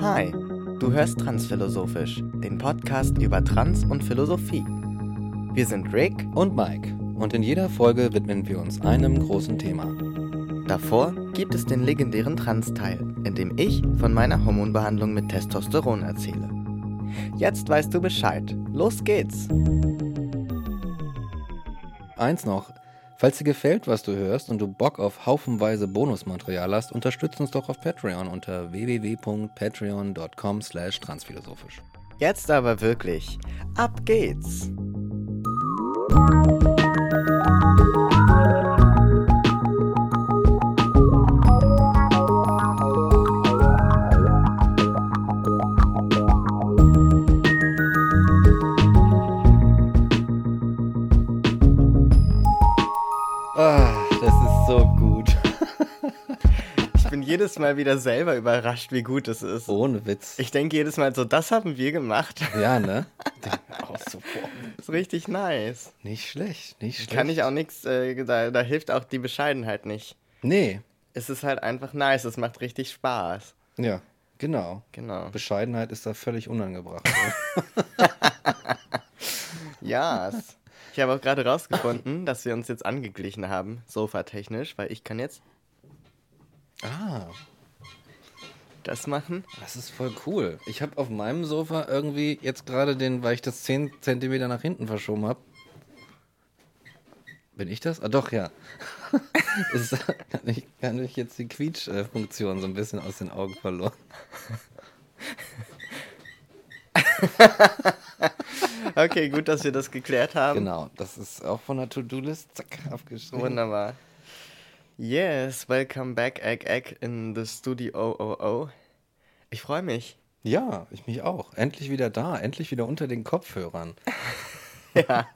Hi, du hörst Transphilosophisch, den Podcast über Trans und Philosophie. Wir sind Rick und Mike und in jeder Folge widmen wir uns einem großen Thema. Davor gibt es den legendären Trans-Teil, in dem ich von meiner Hormonbehandlung mit Testosteron erzähle. Jetzt weißt du Bescheid. Los geht's! Eins noch. Falls dir gefällt, was du hörst und du Bock auf haufenweise Bonusmaterial hast, unterstützt uns doch auf Patreon unter www.patreon.com slash transphilosophisch. Jetzt aber wirklich. Ab geht's! Jedes Mal wieder selber überrascht, wie gut es ist. Ohne Witz. Ich denke jedes Mal so, das haben wir gemacht. Ja, ne? auch so ist richtig nice. Nicht schlecht, nicht schlecht. Kann ich auch nichts, äh, da, da hilft auch die Bescheidenheit nicht. Nee. Es ist halt einfach nice, es macht richtig Spaß. Ja, genau. Genau. Bescheidenheit ist da völlig unangebracht. ja. Ich habe auch gerade rausgefunden, dass wir uns jetzt angeglichen haben, sofatechnisch, weil ich kann jetzt Ah. Das machen? Das ist voll cool. Ich habe auf meinem Sofa irgendwie jetzt gerade den, weil ich das 10 cm nach hinten verschoben habe. Bin ich das? Ah, doch, ja. ist, kann, ich, kann ich jetzt die Quietsch-Funktion so ein bisschen aus den Augen verloren. okay, gut, dass wir das geklärt haben. Genau, das ist auch von der To-Do-List, zack, abgeschrieben. Wunderbar. Yes, welcome back, Egg Egg, in the Studio OOO. Ich freue mich. Ja, ich mich auch. Endlich wieder da, endlich wieder unter den Kopfhörern. ja,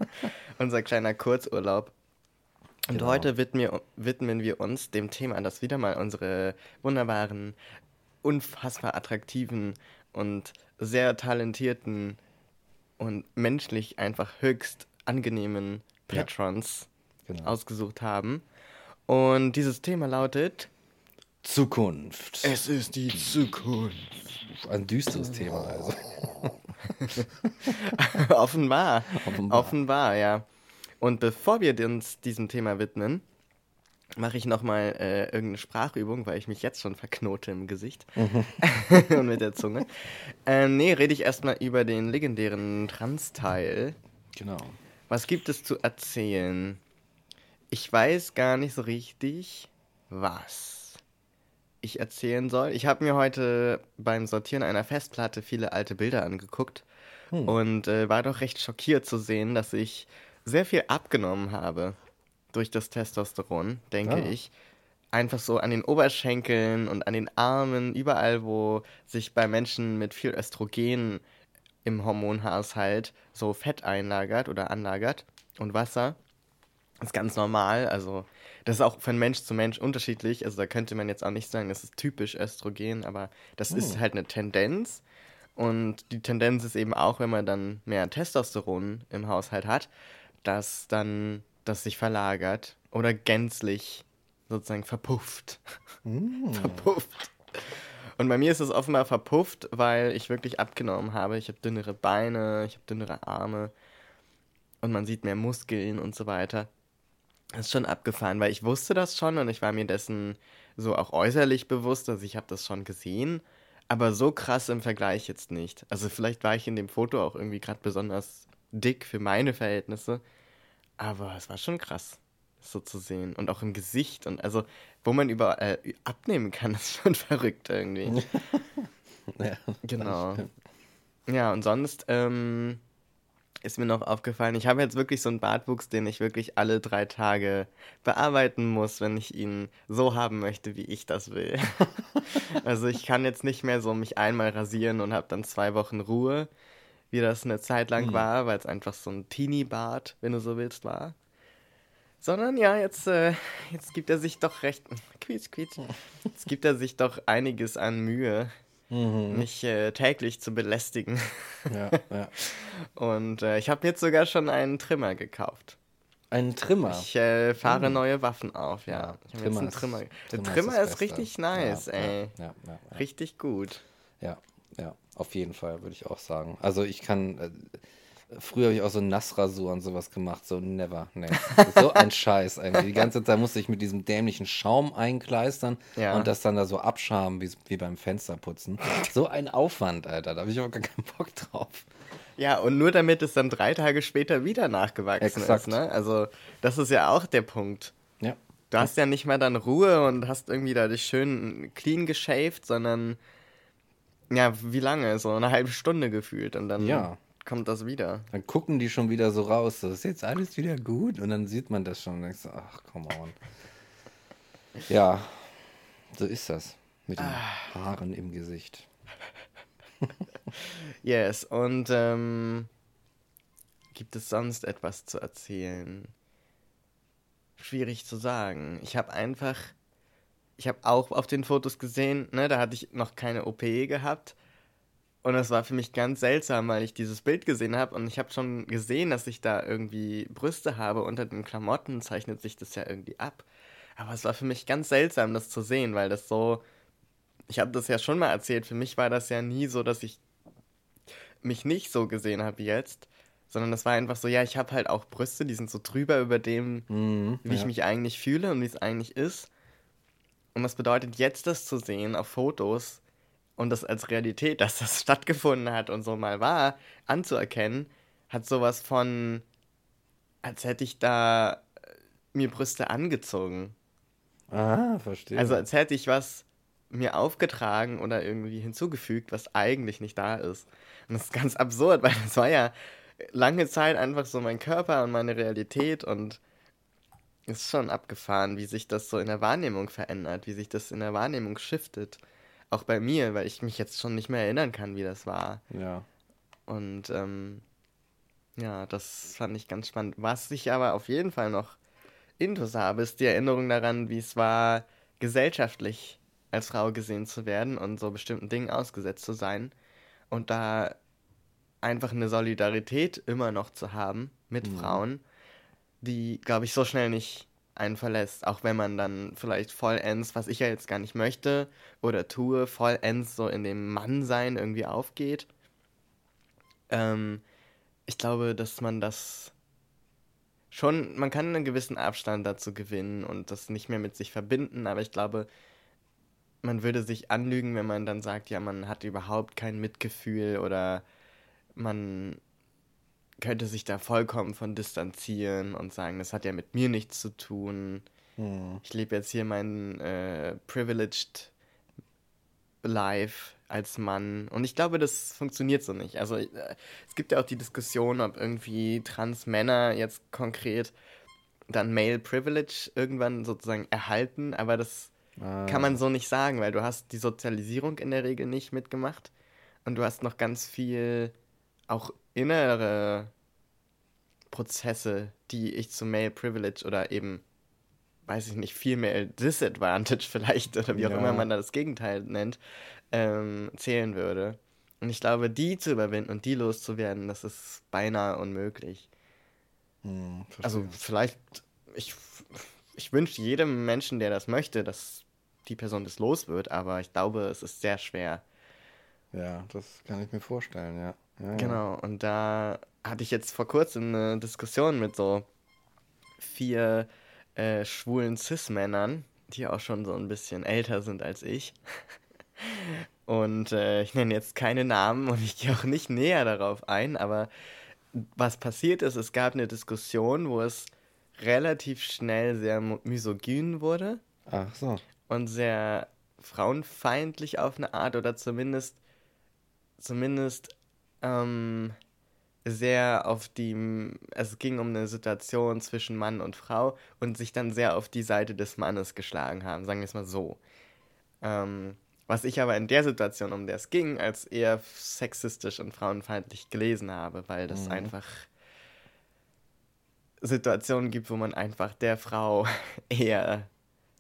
unser kleiner Kurzurlaub. Und genau. heute widmen, widmen wir uns dem Thema, das wieder mal unsere wunderbaren, unfassbar attraktiven und sehr talentierten und menschlich einfach höchst angenehmen Patrons ja, genau. ausgesucht haben. Und dieses Thema lautet Zukunft. Es ist die Zukunft. Ein düsteres Thema also. Offenbar. Offenbar. Offenbar, ja. Und bevor wir uns diesem Thema widmen, mache ich nochmal äh, irgendeine Sprachübung, weil ich mich jetzt schon verknote im Gesicht mhm. und mit der Zunge. Äh, nee, rede ich erstmal über den legendären Trans-Teil. Genau. Was gibt es zu erzählen? Ich weiß gar nicht so richtig, was ich erzählen soll. Ich habe mir heute beim Sortieren einer Festplatte viele alte Bilder angeguckt hm. und äh, war doch recht schockiert zu sehen, dass ich sehr viel abgenommen habe durch das Testosteron, denke oh. ich. Einfach so an den Oberschenkeln und an den Armen, überall, wo sich bei Menschen mit viel Östrogen im Hormonhaushalt so Fett einlagert oder anlagert und Wasser. Das ist ganz normal. Also, das ist auch von Mensch zu Mensch unterschiedlich. Also, da könnte man jetzt auch nicht sagen, das ist typisch Östrogen, aber das oh. ist halt eine Tendenz. Und die Tendenz ist eben auch, wenn man dann mehr Testosteron im Haushalt hat, dass dann das sich verlagert oder gänzlich sozusagen verpufft. Mm. verpufft. Und bei mir ist es offenbar verpufft, weil ich wirklich abgenommen habe. Ich habe dünnere Beine, ich habe dünnere Arme und man sieht mehr Muskeln und so weiter. Das ist schon abgefahren, weil ich wusste das schon und ich war mir dessen so auch äußerlich bewusst, dass ich habe das schon gesehen, aber so krass im Vergleich jetzt nicht. Also vielleicht war ich in dem Foto auch irgendwie gerade besonders dick für meine Verhältnisse, aber es war schon krass, so zu sehen und auch im Gesicht und also wo man überall äh, abnehmen kann, ist schon verrückt irgendwie. ja, genau. Ja, und sonst ähm, ist mir noch aufgefallen, ich habe jetzt wirklich so einen Bartwuchs, den ich wirklich alle drei Tage bearbeiten muss, wenn ich ihn so haben möchte, wie ich das will. also ich kann jetzt nicht mehr so mich einmal rasieren und habe dann zwei Wochen Ruhe, wie das eine Zeit lang mhm. war, weil es einfach so ein Teenie-Bart, wenn du so willst, war. Sondern ja, jetzt, äh, jetzt gibt er sich doch recht. Quietsch, quietsch. Jetzt gibt er sich doch einiges an Mühe, mhm. mich äh, täglich zu belästigen. Ja, ja. Und äh, ich habe jetzt sogar schon einen Trimmer gekauft. Ein Trimmer. Ich äh, fahre neue Waffen auf, ja. Ja, jetzt einen ist- Trimmer. Der Trimmer Trimmer ist Beste. richtig nice, ja, ey. Ja. Richtig gut. Ja, ja, auf jeden Fall würde ich auch sagen. Also ich kann, äh, früher habe ich auch so Nassrasur und sowas gemacht, so never, nee. So ein Scheiß eigentlich. Die ganze Zeit musste ich mit diesem dämlichen Schaum einkleistern Ja. und das dann da so abschaben, wie, wie beim Fensterputzen. So ein Aufwand, Alter, da habe ich auch gar keinen Bock drauf. Ja, und nur damit es dann drei Tage später wieder nachgewachsen Exakt. ist, ne? Also, das ist ja auch der Punkt. Ja, Du hast ja nicht mal dann Ruhe und hast irgendwie da dich schön clean geshaved, sondern ja, wie lange? So eine halbe Stunde gefühlt und dann Ja. Kommt das wieder. dann gucken die schon wieder so raus, so ist jetzt alles wieder gut und dann sieht man das schon und denkst ach, come on. Ja, so ist das mit den Haaren im Gesicht. Yes, und ähm, gibt es sonst etwas zu erzählen? Schwierig zu sagen. Ich habe einfach, ich habe auch auf den Fotos gesehen, ne, da hatte ich noch keine OP gehabt. Und das war für mich ganz seltsam, weil ich dieses Bild gesehen habe und ich habe schon gesehen, dass ich da irgendwie Brüste habe. Unter den Klamotten zeichnet sich das ja irgendwie ab. Aber es war für mich ganz seltsam, das zu sehen, weil das so. Ich habe das ja schon mal erzählt. Für mich war das ja nie so, dass ich mich nicht so gesehen habe wie jetzt, sondern das war einfach so, ja, ich habe halt auch Brüste, die sind so drüber über dem, Mhm, wie ich ja. mich eigentlich fühle und wie es eigentlich ist. Und was bedeutet jetzt das zu sehen auf Fotos und das als Realität, dass das stattgefunden hat und so mal war, anzuerkennen, hat sowas von, als hätte ich da äh, mir Brüste angezogen. Ah, verstehe. Also als hätte ich was mir aufgetragen oder irgendwie hinzugefügt, was eigentlich nicht da ist. Und das ist ganz absurd, weil das war ja lange Zeit einfach so mein Körper und meine Realität und ist schon abgefahren, wie sich das so in der Wahrnehmung verändert, wie sich das in der Wahrnehmung shiftet. Auch bei mir, weil ich mich jetzt schon nicht mehr erinnern kann, wie das war. ja. Und ähm, ja, das fand ich ganz spannend. Was ich aber auf jeden Fall noch intus habe, ist die Erinnerung daran, wie es war, gesellschaftlich als Frau gesehen zu werden und so bestimmten Dingen ausgesetzt zu sein. Und da einfach eine Solidarität immer noch zu haben mit Frauen, die, glaube ich, so schnell nicht einen verlässt. Auch wenn man dann vielleicht vollends, was ich ja jetzt gar nicht möchte oder tue, vollends so in dem Mannsein irgendwie aufgeht. Ähm, ich glaube, dass man das schon, man kann einen gewissen Abstand dazu gewinnen und das nicht mehr mit sich verbinden, aber ich glaube, man würde sich anlügen, wenn man dann sagt, ja, man hat überhaupt kein Mitgefühl oder man könnte sich da vollkommen von distanzieren und sagen, das hat ja mit mir nichts zu tun. Hm. Ich lebe jetzt hier mein äh, privileged life als Mann. Und ich glaube, das funktioniert so nicht. Also äh, es gibt ja auch die Diskussion, ob irgendwie Trans-Männer jetzt konkret dann Male Privilege irgendwann sozusagen erhalten, aber das Ah, kann man so nicht sagen, weil du hast die Sozialisierung in der Regel nicht mitgemacht und du hast noch ganz viel auch innere Prozesse, die ich zu Male Privilege oder eben, weiß ich nicht, Female Disadvantage vielleicht oder wie auch Ja. immer man da das Gegenteil nennt, ähm, zählen würde. Und ich glaube, die zu überwinden und die loszuwerden, das ist beinahe unmöglich. hm. Also vielleicht, ich, ich wünsche jedem Menschen, der das möchte, dass die Person das los wird, aber ich glaube, es ist sehr schwer. ja, das kann ich mir vorstellen, ja. Ja. Genau, und da hatte ich jetzt vor kurzem eine Diskussion mit so vier äh, schwulen Cis-Männern, die auch schon so ein bisschen älter sind als ich. Und äh, ich nenne jetzt keine Namen und ich gehe auch nicht näher darauf ein, aber was passiert ist, es gab eine Diskussion, wo es relativ schnell sehr misogyn wurde Ach so. und sehr frauenfeindlich auf eine Art oder zumindest zumindest ähm, sehr auf die es ging um eine Situation zwischen Mann und Frau und sich dann sehr auf die Seite des Mannes geschlagen haben, sagen wir es mal so. Ähm, was ich aber in der Situation, um der es ging, als eher sexistisch und frauenfeindlich gelesen habe, weil das Mhm. einfach Situationen gibt, wo man einfach der Frau eher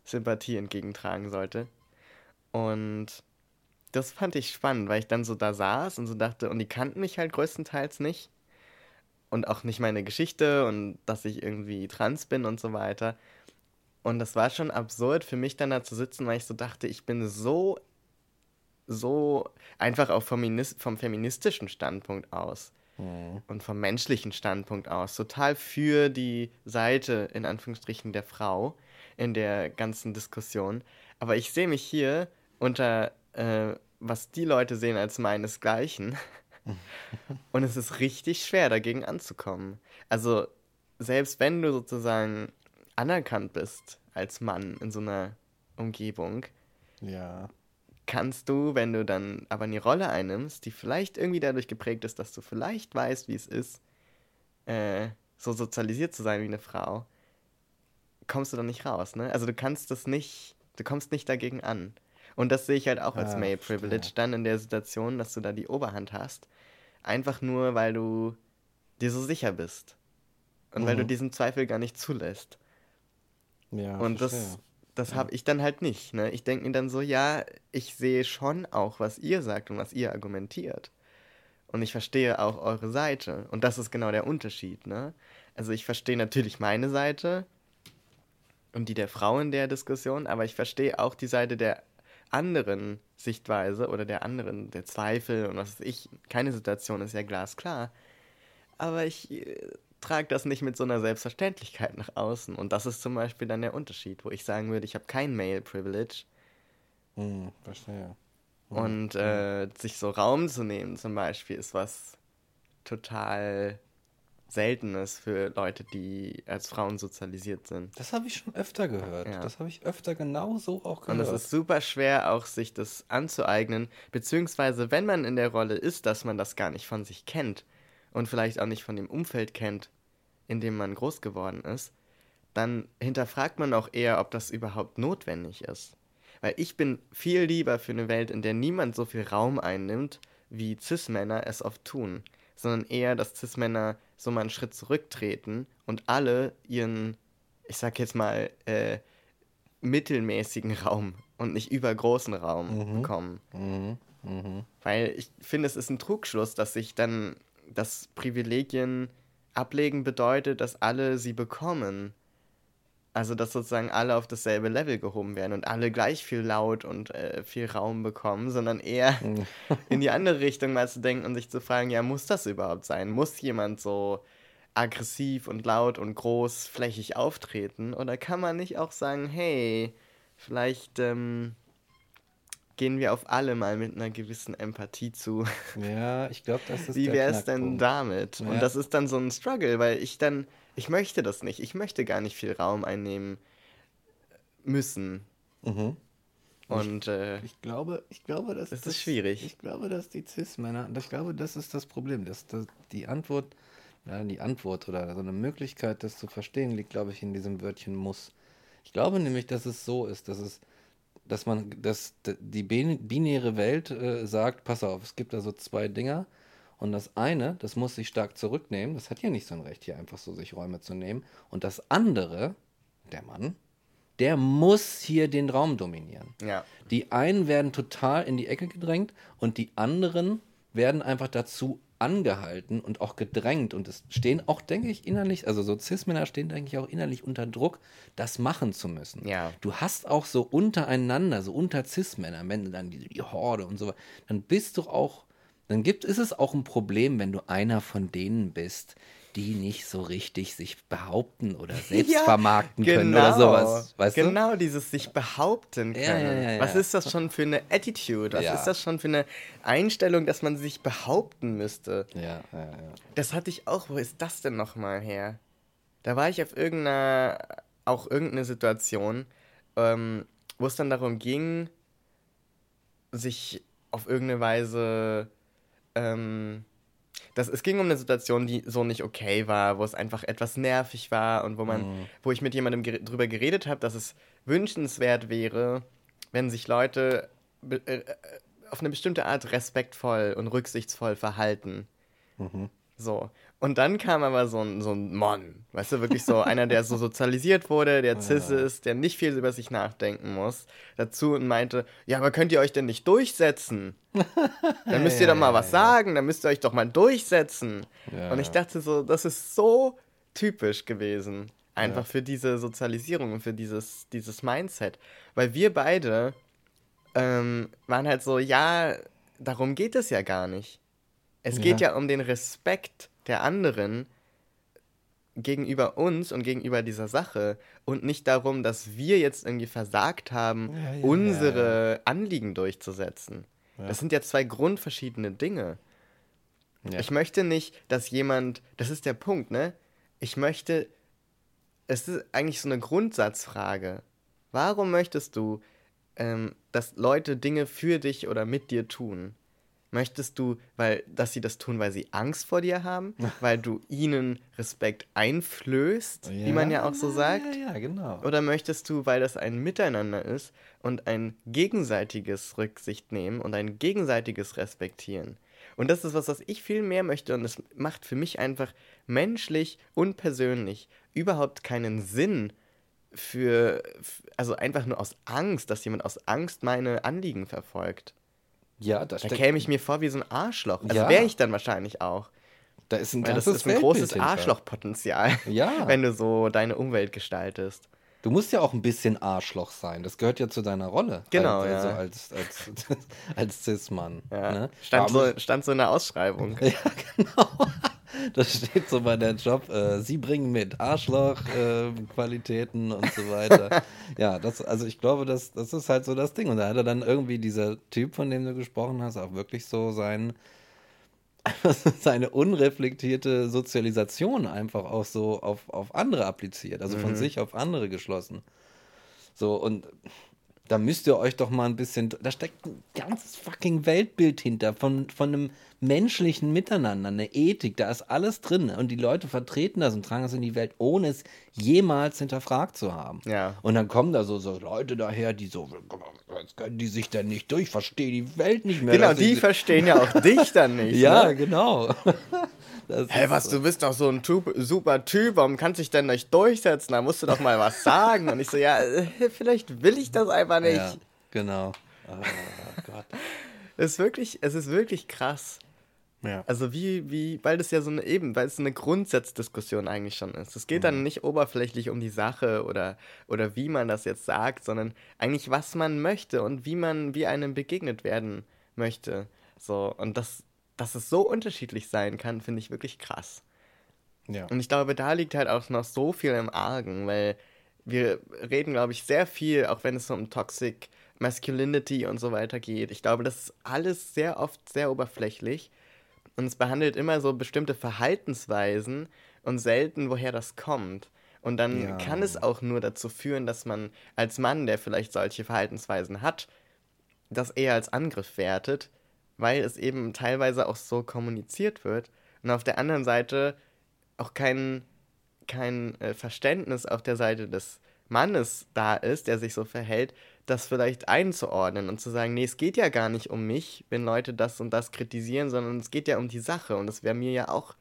Sympathie entgegentragen sollte. Und das fand ich spannend, weil ich dann so da saß und so dachte, und die kannten mich halt größtenteils nicht. und auch nicht meine Geschichte und dass ich irgendwie trans bin und so weiter. Und das war schon absurd für mich dann da zu sitzen, weil ich so dachte, ich bin so, so einfach auch vom, vom feministischen Standpunkt aus mhm. und vom menschlichen Standpunkt aus total für die Seite, in Anführungsstrichen, der Frau in der ganzen Diskussion. Aber ich sehe mich hier unter, äh, was die Leute sehen als meinesgleichen. und es ist richtig schwer, dagegen anzukommen. Also, selbst wenn du sozusagen anerkannt bist als Mann in so einer Umgebung, ja. kannst du, wenn du dann aber eine Rolle einnimmst, die vielleicht irgendwie dadurch geprägt ist, dass du vielleicht weißt, wie es ist, äh, so sozialisiert zu sein wie eine Frau, kommst du dann nicht raus, ne? Also du kannst das nicht, du kommst nicht dagegen an. Und das sehe ich halt auch als ja, Male Privilege dann in der Situation, dass du da die Oberhand hast. Einfach nur, weil du dir so sicher bist. Und mhm. weil du mhm. diesen Zweifel gar nicht zulässt. Ja, und das, das ja. habe ich dann halt nicht. Ne? Ich denke mir dann so, ja, ich sehe schon auch, was ihr sagt und was ihr argumentiert. Und ich verstehe auch eure Seite. Und das ist genau der Unterschied. Ne? Also ich verstehe natürlich meine Seite und die der Frau in der Diskussion, aber ich verstehe auch die Seite der anderen Sichtweise oder der anderen, der Zweifel und was weiß ich. Keine Situation ist ja glasklar. Aber ich äh, trage das nicht mit so einer Selbstverständlichkeit nach außen. Und das ist zum Beispiel dann der Unterschied, wo ich sagen würde, ich habe kein Male-Privilege. Hm, verstehe. Hm, und äh, sich so Raum zu nehmen zum Beispiel ist was total Seltenes für Leute, die als Frauen sozialisiert sind. Das habe ich schon öfter gehört. Ja. Das habe ich öfter genau so auch gehört. Und es ist super schwer, auch sich das anzueignen, beziehungsweise wenn man in der Rolle ist, dass man das gar nicht von sich kennt und vielleicht auch nicht von dem Umfeld kennt, in dem man groß geworden ist, dann hinterfragt man auch eher, ob das überhaupt notwendig ist. Weil ich bin viel lieber für eine Welt, in der niemand so viel Raum einnimmt, wie Cis-Männer es oft tun, sondern eher, dass Cis-Männer so mal einen Schritt zurücktreten und alle ihren, ich sag jetzt mal, äh, mittelmäßigen Raum und nicht übergroßen Raum mhm. bekommen. Mhm. Mhm. Weil ich finde, es ist ein Trugschluss, dass sich dann dass Privilegien ablegen bedeutet, dass alle sie bekommen. Also, dass sozusagen alle auf dasselbe Level gehoben werden und alle gleich viel laut und äh, viel Raum bekommen, sondern eher in die andere Richtung mal zu denken und sich zu fragen, ja, muss das überhaupt sein? Muss jemand so aggressiv und laut und großflächig auftreten? Oder kann man nicht auch sagen, hey, vielleicht ähm, gehen wir auf alle mal mit einer gewissen Empathie zu. Ja, ich glaube, das ist Wie wäre es denn damit? Ja. Und das ist dann so ein Struggle, weil ich dann, ich möchte das nicht. Ich möchte gar nicht viel Raum einnehmen müssen. Mhm. Und äh, ich glaube, ich glaube, dass das, das ist schwierig. Ich glaube, dass die Cis-Männer, ich glaube, das ist das Problem, dass, dass die Antwort, ja, die Antwort oder so eine Möglichkeit, das zu verstehen, liegt, glaube ich, in diesem Wörtchen muss. Ich glaube nämlich, dass es so ist, dass es dass man, dass die binäre Welt äh, sagt, pass auf, es gibt da so zwei Dinger und das eine, das muss sich stark zurücknehmen, das hat ja nicht so ein Recht, hier einfach so sich Räume zu nehmen und das andere, der Mann, der muss hier den Raum dominieren. Ja. Die einen werden total in die Ecke gedrängt und die anderen werden einfach dazu angehalten und auch gedrängt und es stehen auch, denke ich, innerlich, also so Cis-Männer stehen, denke ich, auch innerlich unter Druck, das machen zu müssen. Ja. Du hast auch so untereinander, so unter Cis-Männern, wenn dann die, die Horde und so, dann bist du auch, dann gibt, ist es auch ein Problem, wenn du einer von denen bist, die nicht so richtig sich behaupten oder selbst ja, vermarkten genau, können oder genau. sowas. Weißt genau, du? dieses sich behaupten können. Ja, ja, Was ist das schon für eine Attitude? Was ist das schon für eine Einstellung, dass man sich behaupten müsste? Ja, ja, ja. Das hatte ich auch. Wo ist das denn nochmal her? Da war ich auf irgendeiner, auch irgendeine Situation, ähm, wo es dann darum ging, sich auf irgendeine Weise ähm, das, es ging um eine Situation, die so nicht okay war, wo es einfach etwas nervig war und wo man, mhm. wo ich mit jemandem ger drüber geredet habe, dass es wünschenswert wäre, wenn sich Leute äh, äh, auf eine bestimmte Art respektvoll und rücksichtsvoll verhalten. Mhm. So. Und dann kam aber so ein, so ein Mann, weißt du, wirklich so einer, der so sozialisiert wurde, der cis ist, der nicht viel über sich nachdenken muss, dazu und meinte, ja, aber könnt ihr euch denn nicht durchsetzen? Dann müsst ihr doch mal was sagen, dann müsst ihr euch doch mal durchsetzen. Und ich dachte so, das ist so typisch gewesen. Einfach für diese Sozialisierung und für dieses, dieses Mindset. Weil wir beide ähm, waren halt so, ja, darum geht es ja gar nicht. Es geht ja um den Respekt der anderen gegenüber uns und gegenüber dieser Sache und nicht darum, dass wir jetzt irgendwie versagt haben, Ja, ja, unsere Anliegen durchzusetzen. Ja. Das sind ja zwei grundverschiedene Dinge. Ja. Ich möchte nicht, dass jemand, das ist der Punkt, ne? Ich möchte, es ist eigentlich so eine Grundsatzfrage. Warum möchtest du, ähm, dass Leute Dinge für dich oder mit dir tun? Möchtest du, weil, dass sie das tun, weil sie Angst vor dir haben, weil du ihnen Respekt einflößt, wie man ja auch so sagt? Ja, ja, genau. Oder möchtest du, weil das ein Miteinander ist und ein gegenseitiges Rücksicht nehmen und ein gegenseitiges Respektieren? Und das ist was, was ich viel mehr möchte und es macht für mich einfach menschlich und persönlich überhaupt keinen Sinn für, also einfach nur aus Angst, dass jemand aus Angst meine Anliegen verfolgt. Ja, da, Da käme ich mir vor wie so ein Arschloch. Also Ja. wäre ich dann wahrscheinlich auch. da ist ein Weil das ist ein großes. Arschlochpotenzial, Ja. wenn du so deine Umwelt gestaltest. Du musst ja auch ein bisschen Arschloch sein. Das gehört ja zu deiner Rolle. Genau, also, ja. als, als, als Cis-Mann. Ja. Ne? Stand, so, stand so in der Ausschreibung. Ja, genau. Das steht so bei der Job. Äh, Sie bringen mit Arschloch-Qualitäten äh, Qualitäten und so weiter. ja, das, also ich glaube, das, das ist halt so das Ding. Und da hat er dann irgendwie dieser Typ, von dem du gesprochen hast, auch wirklich so sein, seine unreflektierte Sozialisation einfach auch so auf, auf andere appliziert. Also von sich auf andere geschlossen. So, und da müsst ihr euch doch mal ein bisschen. Da steckt ein ganzes fucking Weltbild hinter von, von einem menschlichen Miteinander, eine Ethik, da ist alles drin. Und die Leute vertreten das und tragen das in die Welt, ohne es jemals hinterfragt zu haben. Ja. Und dann kommen da so, so Leute daher, die so, jetzt können die sich denn nicht durch, ich verstehe die Welt nicht mehr. Genau, die verstehen ja auch dich dann nicht. Ja, Ne? genau. Das Hä, was, so. du bist doch so ein Typ, super Typ, warum kannst du dich denn nicht durchsetzen? Da musst du doch mal was sagen. Und ich so, ja, äh, vielleicht will ich das einfach nicht. Ja, genau. Oh Gott. Es ist wirklich, es ist wirklich krass. Ja. Also wie, wie, weil das ja so eine eben, weil es eine Grundsatzdiskussion eigentlich schon ist. Es geht Mhm. dann nicht oberflächlich um die Sache oder, oder wie man das jetzt sagt, sondern eigentlich was man möchte und wie man, wie einem begegnet werden möchte. So, und das, dass es so unterschiedlich sein kann, finde ich wirklich krass. ja. Und ich glaube, da liegt halt auch noch so viel im Argen, weil wir reden, glaube ich, sehr viel, auch wenn es so um Toxic Masculinity und so weiter geht. Ich glaube, das ist alles sehr oft sehr oberflächlich und es behandelt immer so bestimmte Verhaltensweisen und selten, woher das kommt. Und dann Ja. kann es auch nur dazu führen, dass man als Mann, der vielleicht solche Verhaltensweisen hat, das eher als Angriff wertet, weil es eben teilweise auch so kommuniziert wird. Und auf der anderen Seite auch kein, kein äh, Verständnis auf der Seite des Mannes da ist, der sich so verhält, das vielleicht einzuordnen und zu sagen, nee, es geht ja gar nicht um mich, wenn Leute das und das kritisieren, sondern es geht ja um die Sache und das wäre mir ja auch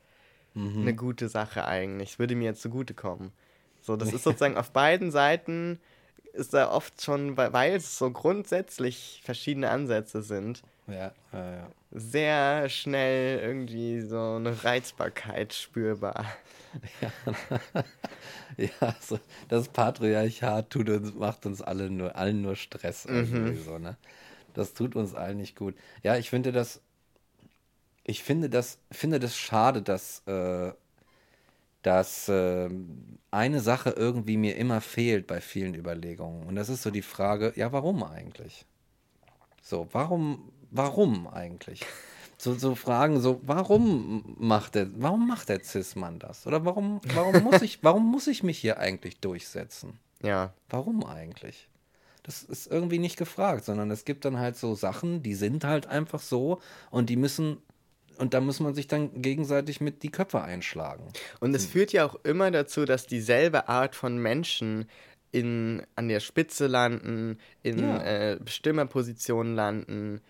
eine gute Sache eigentlich. Es würde mir jetzt zugutekommen. So, das ist sozusagen auf beiden Seiten ist da oft schon, weil es so grundsätzlich verschiedene Ansätze sind, Ja, ja, ja. sehr schnell irgendwie so eine Reizbarkeit spürbar. Ja, so, das Patriarchat tut uns, macht uns alle nur, allen nur Stress irgendwie so, ne? Das tut uns allen nicht gut. Ja, ich finde das, ich finde das, finde das schade, dass, äh, dass äh, eine Sache irgendwie mir immer fehlt bei vielen Überlegungen. Und das ist so die Frage, ja, warum eigentlich? So, warum, warum eigentlich? So, so Fragen, so, warum macht der, warum macht der Cis-Mann das? Oder warum, warum muss ich, warum muss ich mich hier eigentlich durchsetzen? Ja, Warum eigentlich? Das ist irgendwie nicht gefragt, sondern es gibt dann halt so Sachen, die sind halt einfach so und die müssen, und da muss man sich dann gegenseitig mit die Köpfe einschlagen. und es führt ja auch immer dazu, dass dieselbe Art von Menschen in, an der Spitze landen, in Ja. äh, Bestimmerpositionen landen,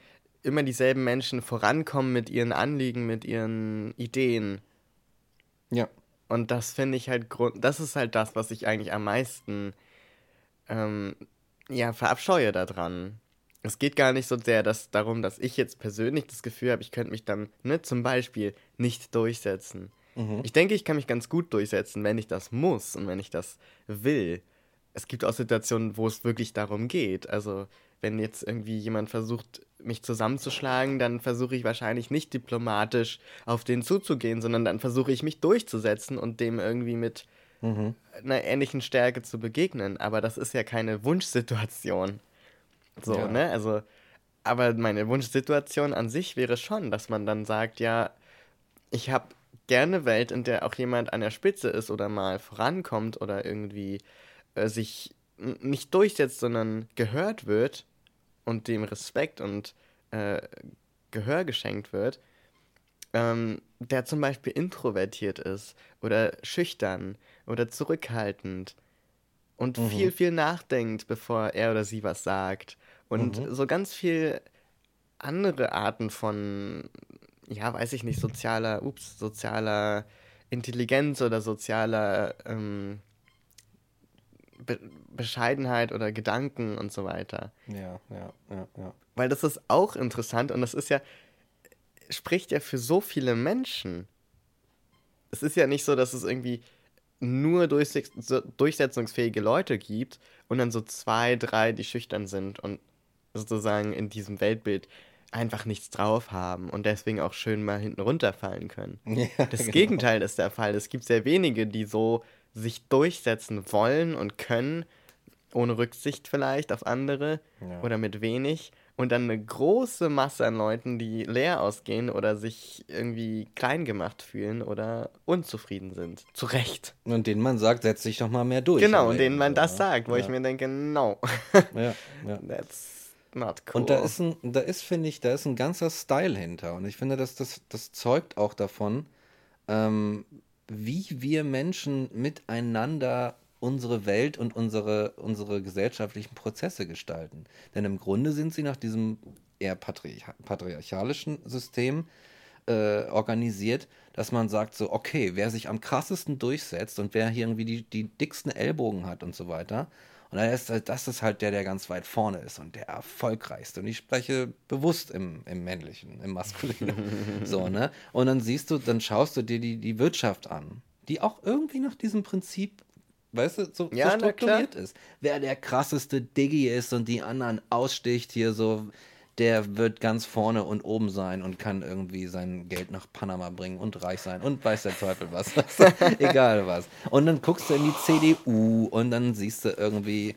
immer dieselben Menschen vorankommen mit ihren Anliegen, mit ihren Ideen. Ja. Und das finde ich halt Grund, das ist halt das, was ich eigentlich am meisten ähm, ja, verabscheue daran. Es geht gar nicht so sehr dass, darum, dass ich jetzt persönlich das Gefühl habe, ich könnte mich dann, ne, zum Beispiel nicht durchsetzen. Mhm. Ich denke, ich kann mich ganz gut durchsetzen, wenn ich das muss und wenn ich das will. Es gibt auch Situationen, wo es wirklich darum geht. Also, wenn jetzt irgendwie jemand versucht, mich zusammenzuschlagen, dann versuche ich wahrscheinlich nicht diplomatisch auf den zuzugehen, sondern dann versuche ich mich durchzusetzen und dem irgendwie mit Mhm. einer ähnlichen Stärke zu begegnen. Aber das ist ja keine Wunschsituation. So, Ja. ne? Also, aber meine Wunschsituation an sich wäre schon, dass man dann sagt, ja, ich habe gerne Welt, in der auch jemand an der Spitze ist oder mal vorankommt oder irgendwie äh, sich nicht durchsetzt, sondern gehört wird und dem Respekt und äh, Gehör geschenkt wird, ähm, der zum Beispiel introvertiert ist oder schüchtern oder zurückhaltend und Mhm. viel, viel nachdenkt, bevor er oder sie was sagt. Und Mhm. so ganz viel andere Arten von, ja, weiß ich nicht, sozialer, ups, sozialer Intelligenz oder sozialer ähm, Be Bescheidenheit oder Gedanken und so weiter. Ja, ja, ja, ja. Weil das ist auch interessant und das ist ja, spricht ja für so viele Menschen. Es ist ja nicht so, dass es irgendwie nur durchsetzungsfähige Leute gibt und dann so zwei, drei, die schüchtern sind und sozusagen in diesem Weltbild einfach nichts drauf haben und deswegen auch schön mal hinten runterfallen können. Ja, Das genau. Gegenteil ist der Fall. Es gibt sehr wenige, die so sich durchsetzen wollen und können, ohne Rücksicht vielleicht auf andere Ja. oder mit wenig. Und dann eine große Masse an Leuten, die leer ausgehen oder sich irgendwie klein gemacht fühlen oder unzufrieden sind. Zu Recht. Und denen man sagt, setz dich doch mal mehr durch. genau, und denen man das ne? sagt, wo ja. ich mir denke, no, Ja, ja. that's not cool. Und da ist ein, da ist, finde ich, da ist ein ganzer Style hinter. Und ich finde, dass das, das zeugt auch davon, ähm, wie wir Menschen miteinander unsere Welt und unsere, unsere gesellschaftlichen Prozesse gestalten. Denn im Grunde sind sie nach diesem eher patriarch patriarchalischen System äh, organisiert, dass man sagt so, okay, wer sich am krassesten durchsetzt und wer hier irgendwie die, die dicksten Ellbogen hat und so weiter. Und dann ist halt, das ist halt der, der ganz weit vorne ist und der erfolgreichste. Und ich spreche bewusst im, im Männlichen, im Maskulinen. so, ne? Und dann siehst du, dann schaust du dir die, die Wirtschaft an, die auch irgendwie nach diesem Prinzip, weißt du, so, Ja, so strukturiert ist. Wer der krasseste Diggi ist und die anderen aussticht hier so, der wird ganz vorne und oben sein und kann irgendwie sein Geld nach Panama bringen und reich sein und weiß der Teufel was. Egal was. Und dann guckst du in die CDU und dann siehst du irgendwie,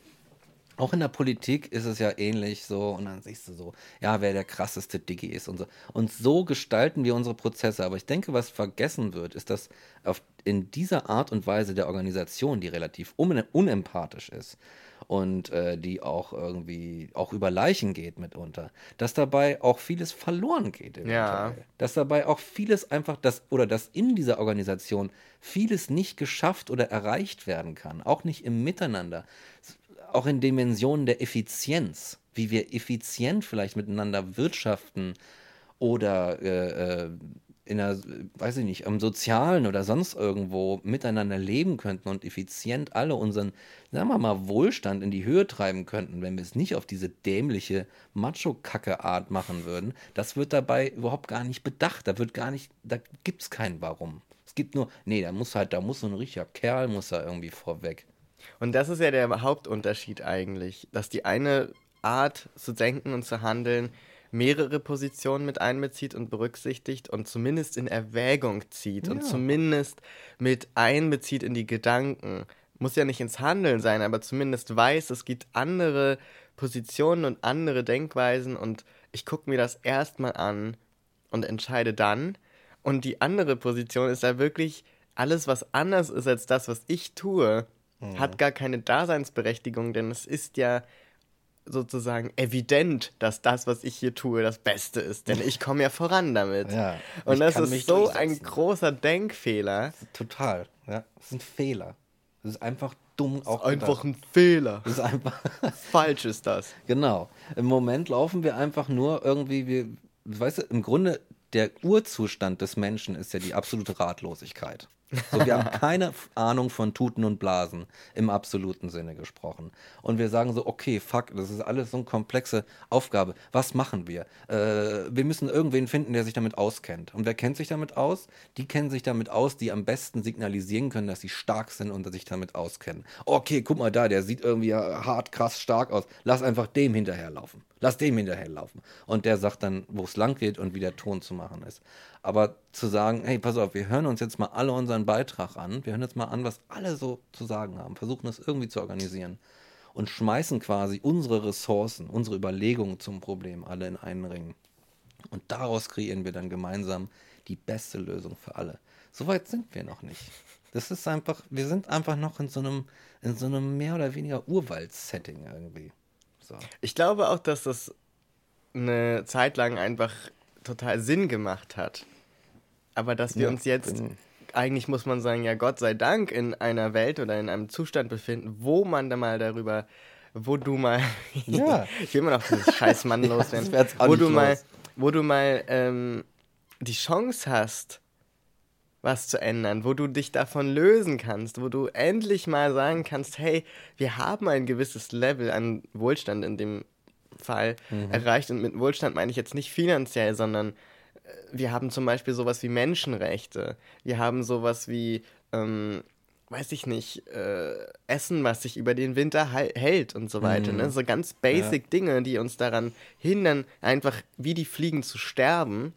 auch in der Politik ist es ja ähnlich so und dann siehst du so, ja, wer der krasseste Diggi ist und so. Und so gestalten wir unsere Prozesse. Aber ich denke, was vergessen wird, ist, dass auf, in dieser Art und Weise der Organisation, die relativ un unempathisch ist und äh, die auch irgendwie auch über Leichen geht mitunter, dass dabei auch vieles verloren geht. eventuell. Ja. Dass dabei auch vieles einfach, das, oder dass in dieser Organisation vieles nicht geschafft oder erreicht werden kann, auch nicht im Miteinander auch in Dimensionen der Effizienz, wie wir effizient vielleicht miteinander wirtschaften oder äh, äh, in der, weiß ich nicht, am Sozialen oder sonst irgendwo miteinander leben könnten und effizient alle unseren, sagen wir mal, Wohlstand in die Höhe treiben könnten, wenn wir es nicht auf diese dämliche Macho-Kacke-Art machen würden, das wird dabei überhaupt gar nicht bedacht. Da wird gar nicht, da gibt es kein Warum. Es gibt nur, nee, da muss halt, da muss so ein richtiger Kerl, muss da irgendwie vorweg. Und das ist ja der Hauptunterschied eigentlich, dass die eine Art zu denken und zu handeln mehrere Positionen mit einbezieht und berücksichtigt und zumindest in Erwägung zieht und Ja. zumindest mit einbezieht in die Gedanken. Muss ja nicht ins Handeln sein, aber zumindest weiß, es gibt andere Positionen und andere Denkweisen und ich gucke mir das erstmal an und entscheide dann. Und die andere Position ist ja wirklich alles, was anders ist als das, was ich tue, hat gar keine Daseinsberechtigung, denn es ist ja sozusagen evident, dass das, was ich hier tue, das Beste ist, denn ich komme ja voran damit. Ja, Und das ist so ein großer Denkfehler. Total, ja. Das ist ein Fehler. Das ist einfach dumm auch Einfach gedacht. ein Fehler. Das ist einfach, Falsch ist das. genau. Im Moment laufen wir einfach nur irgendwie, wir, weißt du, im Grunde der Urzustand des Menschen ist ja die absolute Ratlosigkeit. So, wir haben keine Ahnung von Tuten und Blasen im absoluten Sinne gesprochen. Und wir sagen so, okay, fuck, das ist alles so eine komplexe Aufgabe. Was machen wir? Äh, wir müssen irgendwen finden, der sich damit auskennt. Und wer kennt sich damit aus? Die kennen sich damit aus, die am besten signalisieren können, dass sie stark sind und sich damit auskennen. Okay, guck mal da, der sieht irgendwie hart, krass stark aus. Lass einfach dem hinterherlaufen. Lass dem hinterherlaufen. Und der sagt dann, wo es lang geht und wie der Ton zu machen ist. Aber zu sagen, hey, pass auf, wir hören uns jetzt mal alle unseren Beitrag an, wir hören jetzt mal an, was alle so zu sagen haben, versuchen das irgendwie zu organisieren und schmeißen quasi unsere Ressourcen, unsere Überlegungen zum Problem alle in einen Ring. Und daraus kreieren wir dann gemeinsam die beste Lösung für alle. Soweit sind wir noch nicht. Das ist einfach, wir sind einfach noch in so einem, in so einem mehr oder weniger Urwald-Setting irgendwie. So. Ich glaube auch, dass das eine Zeit lang einfach total Sinn gemacht hat. Aber dass wir ja, uns jetzt, eigentlich muss man sagen, ja Gott sei Dank in einer Welt oder in einem Zustand befinden, wo man da mal darüber, wo du mal, ja. ich will immer noch dieses scheiß Mann ja, loswerden, wo du, los. mal, wo du mal ähm, die Chance hast, was zu ändern, wo du dich davon lösen kannst, wo du endlich mal sagen kannst, hey, wir haben ein gewisses Level an Wohlstand in dem Fall mhm. erreicht. Und mit Wohlstand meine ich jetzt nicht finanziell, sondern wir haben zum Beispiel sowas wie Menschenrechte. Wir haben sowas wie, ähm, weiß ich nicht, äh, Essen, was sich über den Winter hält und so weiter. Ne? Mhm. Ne? So ganz basic ja. Dinge, die uns daran hindern, einfach wie die Fliegen zu sterben.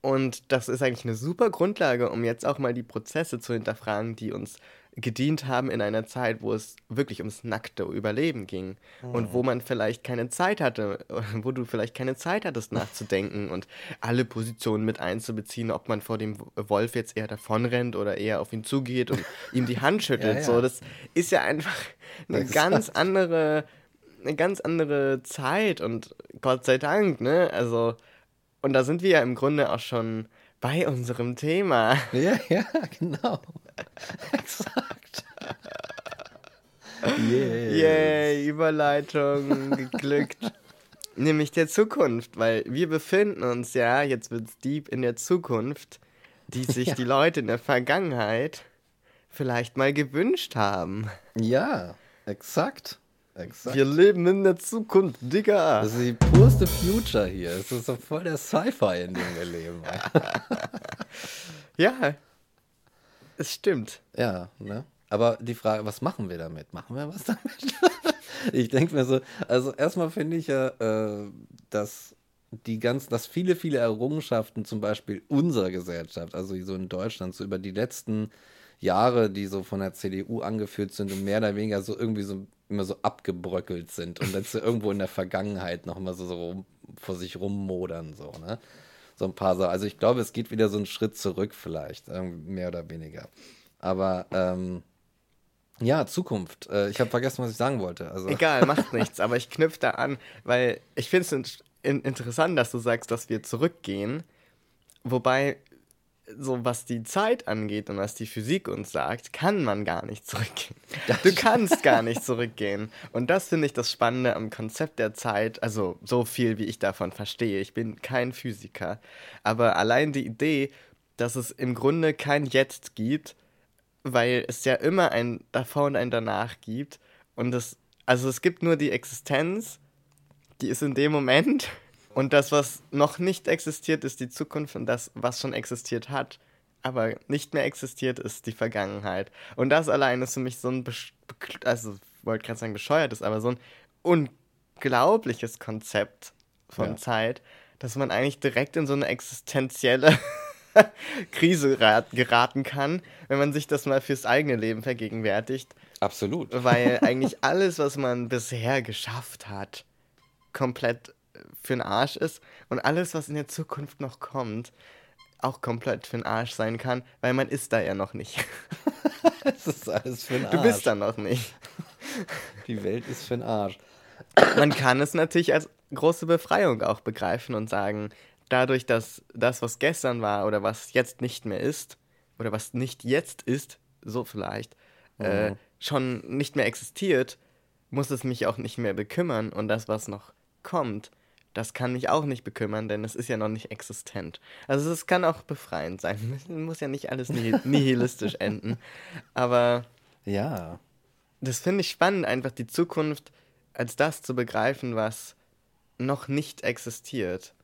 Und das ist eigentlich eine super Grundlage, um jetzt auch mal die Prozesse zu hinterfragen, die uns gedient haben in einer Zeit, wo es wirklich ums nackte Überleben ging mhm. und wo man vielleicht keine Zeit hatte, wo du vielleicht keine Zeit hattest nachzudenken und alle Positionen mit einzubeziehen, ob man vor dem Wolf jetzt eher davonrennt oder eher auf ihn zugeht und ihm die Hand schüttelt. ja, ja. So, das ist ja einfach eine Exakt. ganz andere, eine ganz andere Zeit und Gott sei Dank, ne? Also, und da sind wir ja im Grunde auch schon bei unserem Thema. Ja, ja, genau. Exakt. Yes. Yay, Überleitung geglückt. Nämlich der Zukunft, weil wir befinden uns ja, jetzt wird's deep, in der Zukunft, die sich ja. die Leute in der Vergangenheit vielleicht mal gewünscht haben. Ja, exakt. Exakt. Wir leben in der Zukunft, Digga. Das ist die purste Future hier. Das ist so voll der Sci-Fi, in dem wir leben. ja, es stimmt. Ja, ne? Aber die Frage, was machen wir damit? Machen wir was damit? ich denke mir so, also erstmal finde ich ja, äh, dass die ganzen, dass viele, viele Errungenschaften zum Beispiel unserer Gesellschaft, also so in Deutschland, so über die letzten Jahre, die so von der CDU angeführt sind und mehr oder weniger so irgendwie so immer so abgebröckelt sind und dann so irgendwo in der Vergangenheit noch immer so, so rum, vor sich rummodern, so, ne? So ein paar Sachen. Also ich glaube, es geht wieder so einen Schritt zurück vielleicht, mehr oder weniger. Aber ähm, ja, Zukunft. Äh, ich habe vergessen, was ich sagen wollte. Also. Egal, macht nichts, aber ich knüpfe da an, weil ich finde es in interessant, dass du sagst, dass wir zurückgehen. Wobei so was die Zeit angeht und was die Physik uns sagt, kann man gar nicht zurückgehen. Du kannst gar nicht zurückgehen. Und das finde ich das Spannende am Konzept der Zeit. Also so viel, wie ich davon verstehe. Ich bin kein Physiker. Aber allein die Idee, dass es im Grunde kein Jetzt gibt, weil es ja immer ein davor und ein danach gibt. Und es, also es gibt nur die Existenz, die ist in dem Moment und das, was noch nicht existiert, ist die Zukunft und das, was schon existiert hat, aber nicht mehr existiert, ist die Vergangenheit. Und das allein ist für mich so ein, also wollte gerade sagen bescheuertes, aber so ein unglaubliches Konzept von ja. Zeit, dass man eigentlich direkt in so eine existenzielle Krise geraten kann, wenn man sich das mal fürs eigene Leben vergegenwärtigt. Absolut. Weil eigentlich alles, was man bisher geschafft hat, komplett für den Arsch ist und alles, was in der Zukunft noch kommt, auch komplett für den Arsch sein kann, weil man ist da ja noch nicht. Es ist alles für den Arsch. Du bist da noch nicht. Die Welt ist für den Arsch. Man kann es natürlich als große Befreiung auch begreifen und sagen, dadurch, dass das, was gestern war oder was jetzt nicht mehr ist, oder was nicht jetzt ist, so vielleicht, äh, mhm. äh, schon nicht mehr existiert, muss es mich auch nicht mehr bekümmern und das, was noch kommt, das kann mich auch nicht bekümmern, denn es ist ja noch nicht existent. Also es kann auch befreiend sein. Muss ja nicht alles nihilistisch enden. Aber ja. Das finde ich spannend, einfach die Zukunft als das zu begreifen, was noch nicht existiert.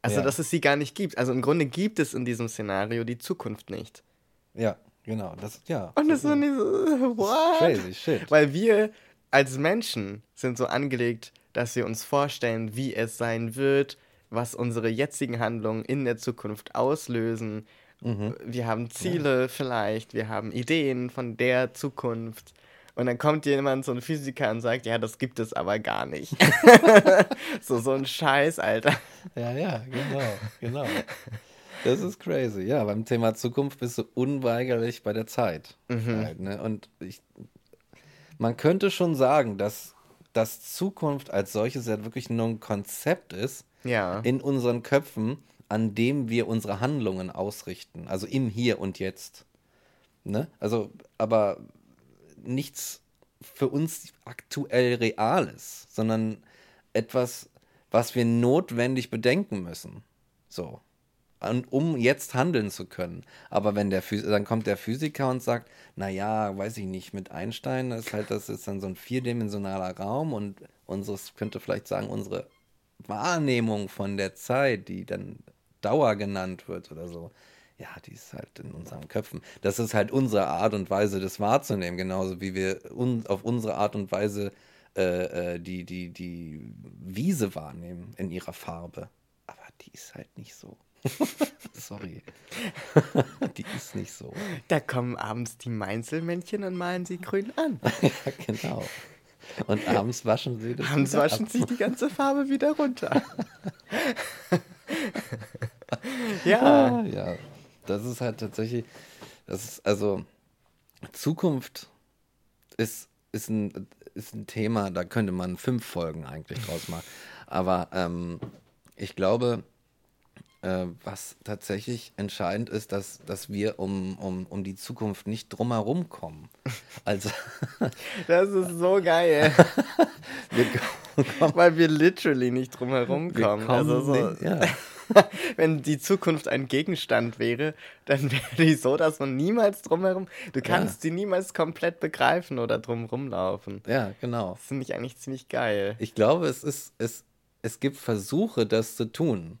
Also, ja. dass es sie gar nicht gibt. Also im Grunde gibt es in diesem Szenario die Zukunft nicht. Ja, genau. Das, ja. Und das ist nicht so, what? Crazy shit. Weil wir als Menschen sind so angelegt, dass wir uns vorstellen, wie es sein wird, was unsere jetzigen Handlungen in der Zukunft auslösen. Mhm. Wir haben Ziele ja. vielleicht, wir haben Ideen von der Zukunft. Und dann kommt jemand, so ein Physiker, und sagt, ja, das gibt es aber gar nicht. so, so ein Scheiß, Alter. Ja, ja, genau, genau. Das ist crazy. Ja, beim Thema Zukunft bist du unweigerlich bei der Zeit. Mhm. Halt, ne? Und ich, man könnte schon sagen, dass, dass Zukunft als solches ja wirklich nur ein Konzept ist ja. in unseren Köpfen, an dem wir unsere Handlungen ausrichten. Also im Hier und Jetzt. Ne? Also, aber nichts für uns aktuell Reales, sondern etwas, was wir notwendig bedenken müssen. So. Um jetzt handeln zu können. Aber wenn der Phys dann kommt der Physiker und sagt, naja, weiß ich nicht, mit Einstein ist halt, das ist dann so ein vierdimensionaler Raum und unseres könnte vielleicht sagen, unsere Wahrnehmung von der Zeit, die dann Dauer genannt wird oder so, ja, die ist halt in unseren Köpfen. Das ist halt unsere Art und Weise, das wahrzunehmen, genauso wie wir un auf unsere Art und Weise äh, äh, die, die, die Wiese wahrnehmen in ihrer Farbe. Aber die ist halt nicht so. Sorry. die ist nicht so. Da kommen abends die Meinzelmännchen und malen sie grün an. ja, genau. Und abends waschen sie das Abends waschen ab. sie die ganze Farbe wieder runter. ja. Ah, ja das ist halt tatsächlich, das ist, also, Zukunft ist, ist, ein, ist ein Thema, da könnte man fünf Folgen eigentlich draus machen. Aber ähm, ich glaube, äh, was tatsächlich entscheidend ist, dass, dass wir um, um, um die Zukunft nicht drumherum kommen. Also. das ist so geil. wir kommen, Weil wir literally nicht drumherum kommen. kommen also so. Nicht, ja. wenn die Zukunft ein Gegenstand wäre, dann wäre die so, dass man niemals drumherum. Du kannst ja. sie niemals komplett begreifen oder drumherum laufen. Ja, genau. Das finde ich eigentlich ziemlich geil. Ich glaube, es ist, es, es gibt Versuche, das zu tun.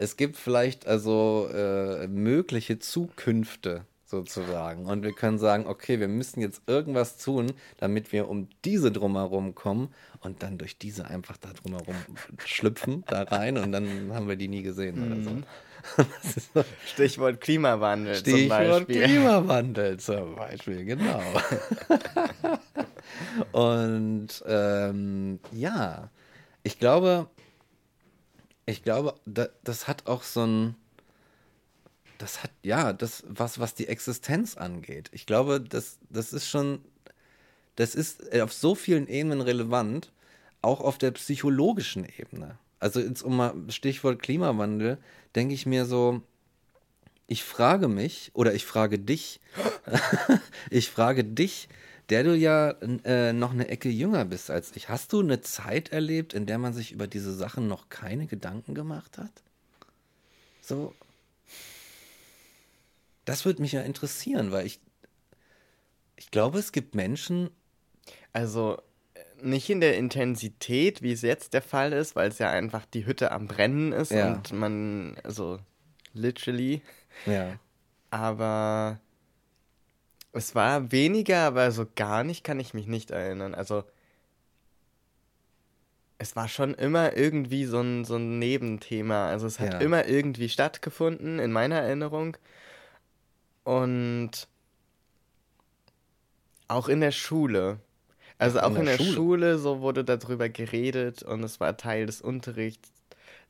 Es gibt vielleicht also äh, mögliche Zukünfte sozusagen. Und wir können sagen, okay, wir müssen jetzt irgendwas tun, damit wir um diese drumherum kommen und dann durch diese einfach da drumherum schlüpfen, da rein und dann haben wir die nie gesehen oder so. Mhm. Stichwort Klimawandel Stichwort zum Beispiel. Klimawandel zum Beispiel, genau. und ähm, ja, ich glaube, ich glaube, das hat auch so ein das hat, ja, das, was, was die Existenz angeht. Ich glaube, das, das ist schon, das ist auf so vielen Ebenen relevant, auch auf der psychologischen Ebene. Also jetzt um mal Stichwort Klimawandel, denke ich mir so, ich frage mich oder ich frage dich, ich frage dich, der du ja äh, noch eine Ecke jünger bist als ich. Hast du eine Zeit erlebt, in der man sich über diese Sachen noch keine Gedanken gemacht hat? So, das würde mich ja interessieren, weil ich, ich glaube, es gibt Menschen. Also nicht in der Intensität, wie es jetzt der Fall ist, weil es ja einfach die Hütte am Brennen ist ja. und man, also literally. Ja. Aber es war weniger, aber so gar nicht kann ich mich nicht erinnern. Also es war schon immer irgendwie so ein, so ein Nebenthema. Also es hat ja. immer irgendwie stattgefunden in meiner Erinnerung. Und auch in der Schule. Also auch in der, in der Schule. Schule. so wurde darüber geredet und es war Teil des Unterrichts,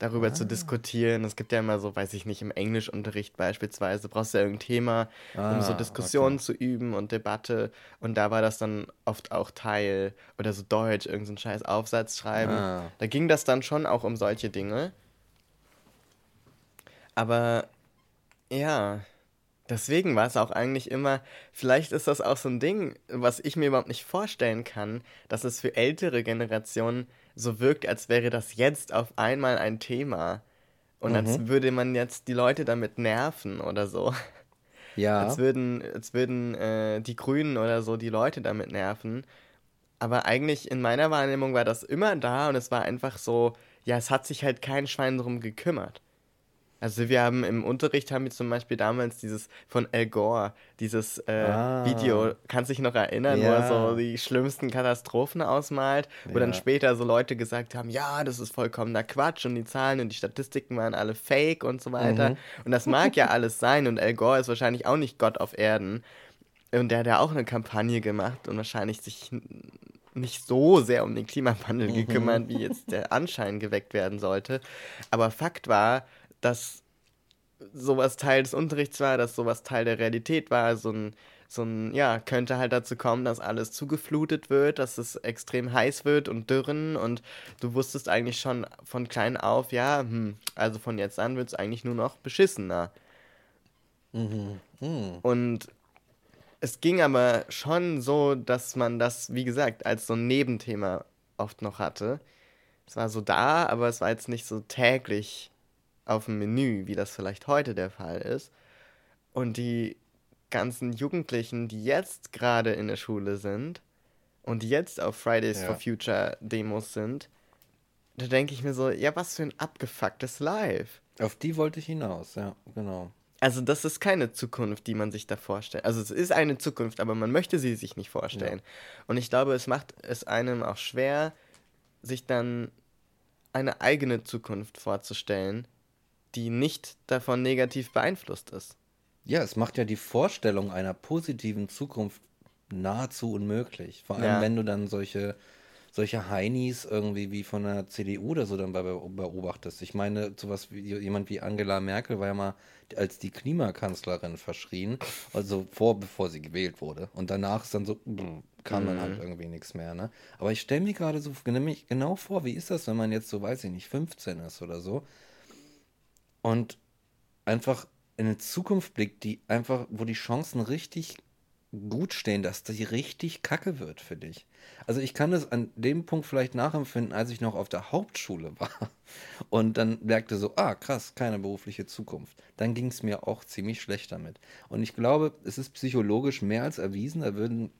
darüber ah. zu diskutieren. Es gibt ja immer so, weiß ich nicht, im Englischunterricht beispielsweise, brauchst du ja irgendein Thema, ah, um so ah, Diskussionen okay. zu üben und Debatte. Und da war das dann oft auch Teil, oder so Deutsch, irgendeinen so scheiß Aufsatz schreiben. Ah. Da ging das dann schon auch um solche Dinge. Aber ja, Deswegen war es auch eigentlich immer, vielleicht ist das auch so ein Ding, was ich mir überhaupt nicht vorstellen kann, dass es für ältere Generationen so wirkt, als wäre das jetzt auf einmal ein Thema. Und als Mhm. würde man jetzt die Leute damit nerven oder so. Ja. Als würden, als würden äh, die Grünen oder so die Leute damit nerven. Aber eigentlich in meiner Wahrnehmung war das immer da und es war einfach so, ja, es hat sich halt kein Schwein drum gekümmert. Also wir haben im Unterricht haben wir zum Beispiel damals dieses von Al Gore, dieses äh, Ah. Video, kannst dich noch erinnern, wo Ja. er so die schlimmsten Katastrophen ausmalt, wo dann Ja. später so Leute gesagt haben, ja, das ist vollkommener Quatsch und die Zahlen und die Statistiken waren alle fake und so weiter. Mhm. Und das mag ja alles sein und Al Gore ist wahrscheinlich auch nicht Gott auf Erden. Und der hat ja auch eine Kampagne gemacht und wahrscheinlich sich nicht so sehr um den Klimawandel gekümmert, wie jetzt der Anschein geweckt werden sollte. Aber Fakt war, dass sowas Teil des Unterrichts war, dass sowas Teil der Realität war. So ein, so ein, ja, könnte halt dazu kommen, dass alles zugeflutet wird, dass es extrem heiß wird und dürren und du wusstest eigentlich schon von klein auf, ja, hm, also von jetzt an wird es eigentlich nur noch beschissener. Mhm. Mhm. Und es ging aber schon so, dass man das, wie gesagt, als so ein Nebenthema oft noch hatte. Es war so da, aber es war jetzt nicht so täglich auf dem Menü, wie das vielleicht heute der Fall ist. Und die ganzen Jugendlichen, die jetzt gerade in der Schule sind und die jetzt auf Fridays Ja. for Future Demos sind, da denke ich mir so, ja, was für ein abgefucktes Live. Auf die wollte ich hinaus, ja, genau. Also das ist keine Zukunft, die man sich da vorstellt. Also es ist eine Zukunft, aber man möchte sie sich nicht vorstellen. Und ich glaube, es macht es einem auch schwer, sich dann eine eigene Zukunft vorzustellen, die nicht davon negativ beeinflusst ist. Ja, es macht ja die Vorstellung einer positiven Zukunft nahezu unmöglich. Vor allem, Ja. wenn du dann solche, solche Heinis irgendwie wie von der CDU oder so dann beobachtest. Ich meine, sowas wie jemand wie Angela Merkel war ja mal als die Klimakanzlerin verschrien, also vor, bevor sie gewählt wurde. Und danach ist dann so, kam dann halt irgendwie nichts mehr, ne? Aber ich stelle mir gerade so nämlich genau vor, wie ist das, wenn man jetzt so, weiß ich nicht, 15 ist oder so und einfach in eine Zukunft blickt, die einfach, wo die Chancen richtig gut stehen, dass die richtig kacke wird für dich. Also ich kann das an dem Punkt vielleicht nachempfinden, als ich noch auf der Hauptschule war und dann merkte so, ah krass, keine berufliche Zukunft. Dann ging es mir auch ziemlich schlecht damit. Und ich glaube, es ist psychologisch mehr als erwiesen, da würden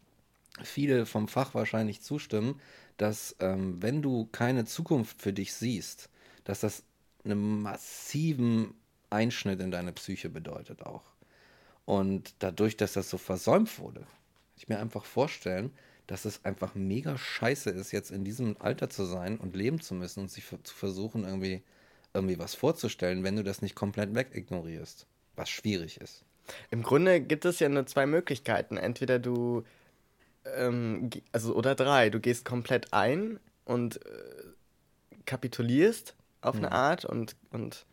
viele vom Fach wahrscheinlich zustimmen, dass ähm, wenn du keine Zukunft für dich siehst, dass das einen massiven Einschnitt in deine Psyche bedeutet auch. Und dadurch, dass das so versäumt wurde, ich mir einfach vorstellen, dass es einfach mega scheiße ist, jetzt in diesem Alter zu sein und leben zu müssen und sich zu versuchen, irgendwie, irgendwie was vorzustellen, wenn du das nicht komplett wegignorierst. Was schwierig ist. Im Grunde gibt es ja nur zwei Möglichkeiten. Entweder du, ähm, also oder drei, du gehst komplett ein und äh, kapitulierst auf eine Art und, und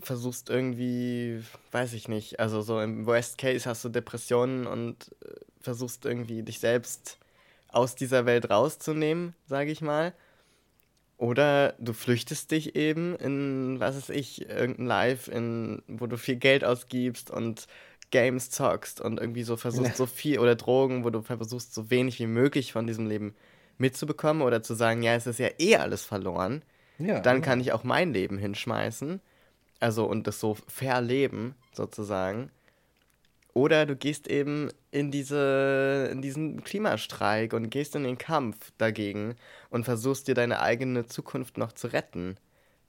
versuchst irgendwie, weiß ich nicht, also so im Worst Case hast du Depressionen und äh, versuchst irgendwie dich selbst aus dieser Welt rauszunehmen, sage ich mal. Oder du flüchtest dich eben in, was weiß ich, irgendein Live, in, wo du viel Geld ausgibst und Games zockst und irgendwie so versuchst so viel, oder Drogen, wo du versuchst so wenig wie möglich von diesem Leben mitzubekommen oder zu sagen, ja, es ist ja eh alles verloren. Ja, Dann genau. kann ich auch mein Leben hinschmeißen. Also und das so verleben, sozusagen. Oder du gehst eben in diese, in diesen Klimastreik und gehst in den Kampf dagegen und versuchst dir deine eigene Zukunft noch zu retten.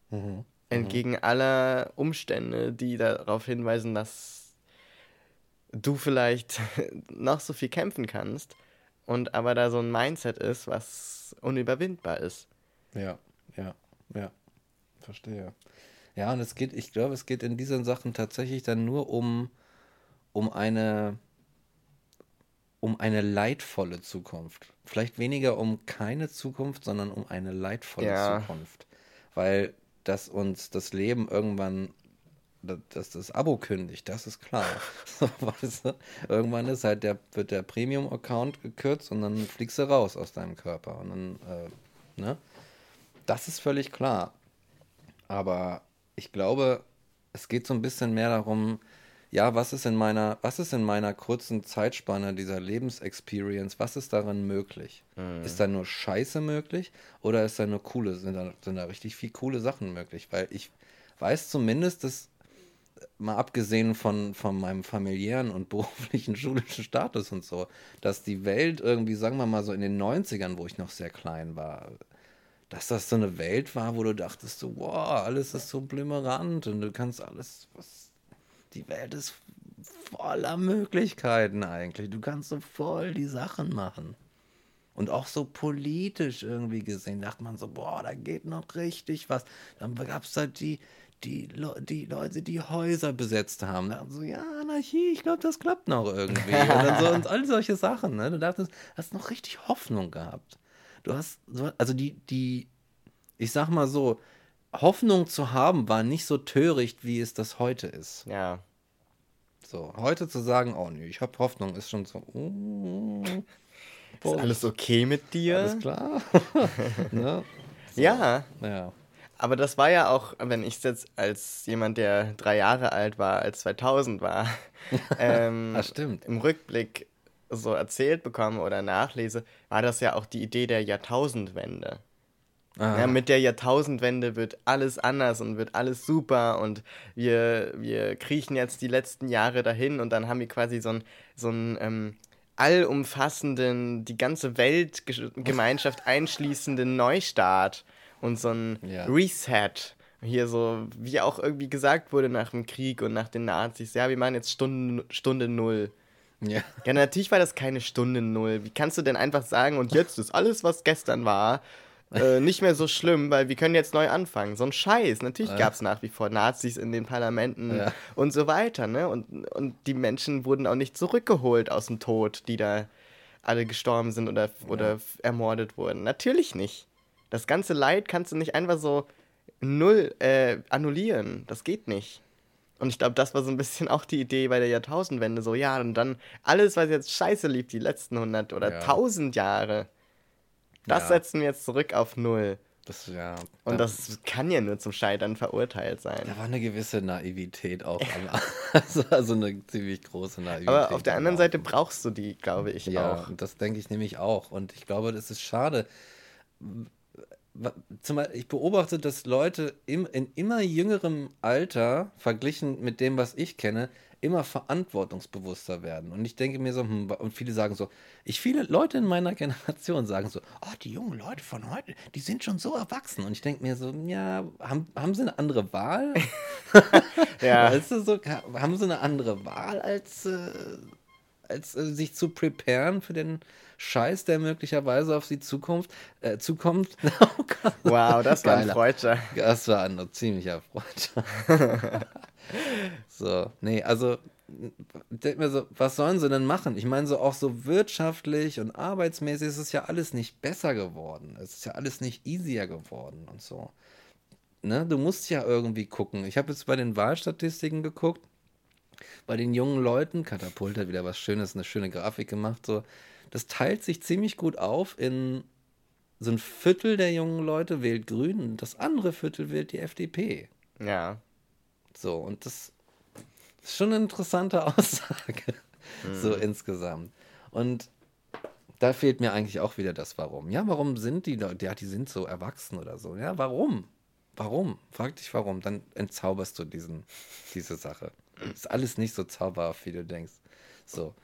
Mhm. Entgegen aller Umstände, die darauf hinweisen, dass du vielleicht noch so viel kämpfen kannst und aber da so ein Mindset ist, was unüberwindbar ist. Ja, ja, ja. Verstehe. Ja, und es geht, ich glaube, es geht in diesen Sachen tatsächlich dann nur um, um eine, um eine leidvolle Zukunft. Vielleicht weniger um keine Zukunft, sondern um eine leidvolle Ja. Zukunft. Weil das uns das Leben irgendwann, da- dass das Abo kündigt, das ist klar. So, weißt du? Irgendwann ist halt der, wird der Premium-Account gekürzt und dann fliegst du raus aus deinem Körper. Und dann, äh, ne? Das ist völlig klar. Aber ich glaube, es geht so ein bisschen mehr darum, ja, was ist in meiner, was ist in meiner kurzen Zeitspanne dieser Lebensexperience, was ist daran möglich? Mhm. Ist da nur Scheiße möglich oder ist da nur coole, sind da, sind da richtig viel coole Sachen möglich? Weil ich weiß zumindest, dass mal abgesehen von, von meinem familiären und beruflichen schulischen Status und so, dass die Welt irgendwie, sagen wir mal so in den 90ern, wo ich noch sehr klein war, dass das so eine Welt war, wo du dachtest, so, wow, alles ist so blümerant und du kannst alles, was, die Welt ist voller Möglichkeiten eigentlich. Du kannst so voll die Sachen machen. Und auch so politisch irgendwie gesehen, dachte man so, boah, da geht noch richtig was. Dann gab es halt die, die, Le die Leute, die Häuser besetzt haben. Da so, ja, Anarchie, ich glaube, das klappt noch irgendwie. und, dann so, und all solche Sachen. Ne? Du dachtest, hast noch richtig Hoffnung gehabt. Du hast, also die, die, ich sag mal so, Hoffnung zu haben war nicht so töricht, wie es das heute ist. Ja. So, heute zu sagen, oh nee, ich habe Hoffnung, ist schon so. Oh, ist alles okay mit dir? Alles klar. ne? so. Ja. Ja. Aber das war ja auch, wenn ich jetzt als jemand, der drei Jahre alt war, als 2000 war, ähm, im Rückblick so erzählt bekomme oder nachlese, war das ja auch die Idee der Jahrtausendwende. Ja, mit der Jahrtausendwende wird alles anders und wird alles super und wir, wir kriechen jetzt die letzten Jahre dahin und dann haben wir quasi so einen so ähm, allumfassenden, die ganze Weltgemeinschaft einschließenden Neustart und so ein ja. Reset. Hier so, wie auch irgendwie gesagt wurde nach dem Krieg und nach den Nazis, ja, wir machen jetzt Stunde, Stunde Null. Ja. ja, natürlich war das keine Stunde Null. Wie kannst du denn einfach sagen, und jetzt ist alles, was gestern war, äh, nicht mehr so schlimm, weil wir können jetzt neu anfangen. So ein Scheiß. Natürlich ja. gab es nach wie vor Nazis in den Parlamenten ja. und so weiter, ne? Und, und die Menschen wurden auch nicht zurückgeholt aus dem Tod, die da alle gestorben sind oder, oder ja. ermordet wurden. Natürlich nicht. Das ganze Leid kannst du nicht einfach so null äh, annullieren. Das geht nicht. Und ich glaube, das war so ein bisschen auch die Idee bei der Jahrtausendwende. So, ja, und dann alles, was jetzt scheiße lief, die letzten 100 oder ja. 1000 Jahre, das ja. setzen wir jetzt zurück auf Null. Das, ja, und da, das kann ja nur zum Scheitern verurteilt sein. Da war eine gewisse Naivität auch. also, also eine ziemlich große Naivität. Aber auf der anderen Seite brauchst du die, glaube ich, ja, auch. Ja, das denke ich nämlich auch. Und ich glaube, das ist schade. Zum Beispiel, ich beobachte, dass Leute im, in immer jüngerem Alter, verglichen mit dem, was ich kenne, immer verantwortungsbewusster werden. Und ich denke mir so, hm, und viele sagen so, ich, viele Leute in meiner Generation sagen so, oh, die jungen Leute von heute, die sind schon so erwachsen. Und ich denke mir so, ja, haben, haben sie eine andere Wahl? ja. Weißt du, so, haben sie eine andere Wahl, als, äh, als äh, sich zu preparen für den Scheiß, der möglicherweise auf sie Zukunft, äh, zukommt. Oh wow, das war ein Freudscher. Das war ein ziemlicher Freudscher. so, nee, also denk mir so, was sollen sie denn machen? Ich meine, so auch so wirtschaftlich und arbeitsmäßig ist es ja alles nicht besser geworden. Es ist ja alles nicht easier geworden und so. Ne? Du musst ja irgendwie gucken. Ich habe jetzt bei den Wahlstatistiken geguckt. Bei den jungen Leuten, Katapult hat wieder was Schönes, eine schöne Grafik gemacht. So, das teilt sich ziemlich gut auf in so ein Viertel der jungen Leute wählt Grün und das andere Viertel wählt die FDP. Ja. So, und das ist schon eine interessante Aussage, mhm. so insgesamt. Und da fehlt mir eigentlich auch wieder das Warum. Ja, warum sind die Leute, ja, die sind so erwachsen oder so. Ja, warum? Warum? Frag dich warum, dann entzauberst du diesen, diese Sache. Ist alles nicht so zauberhaft, wie du denkst. So.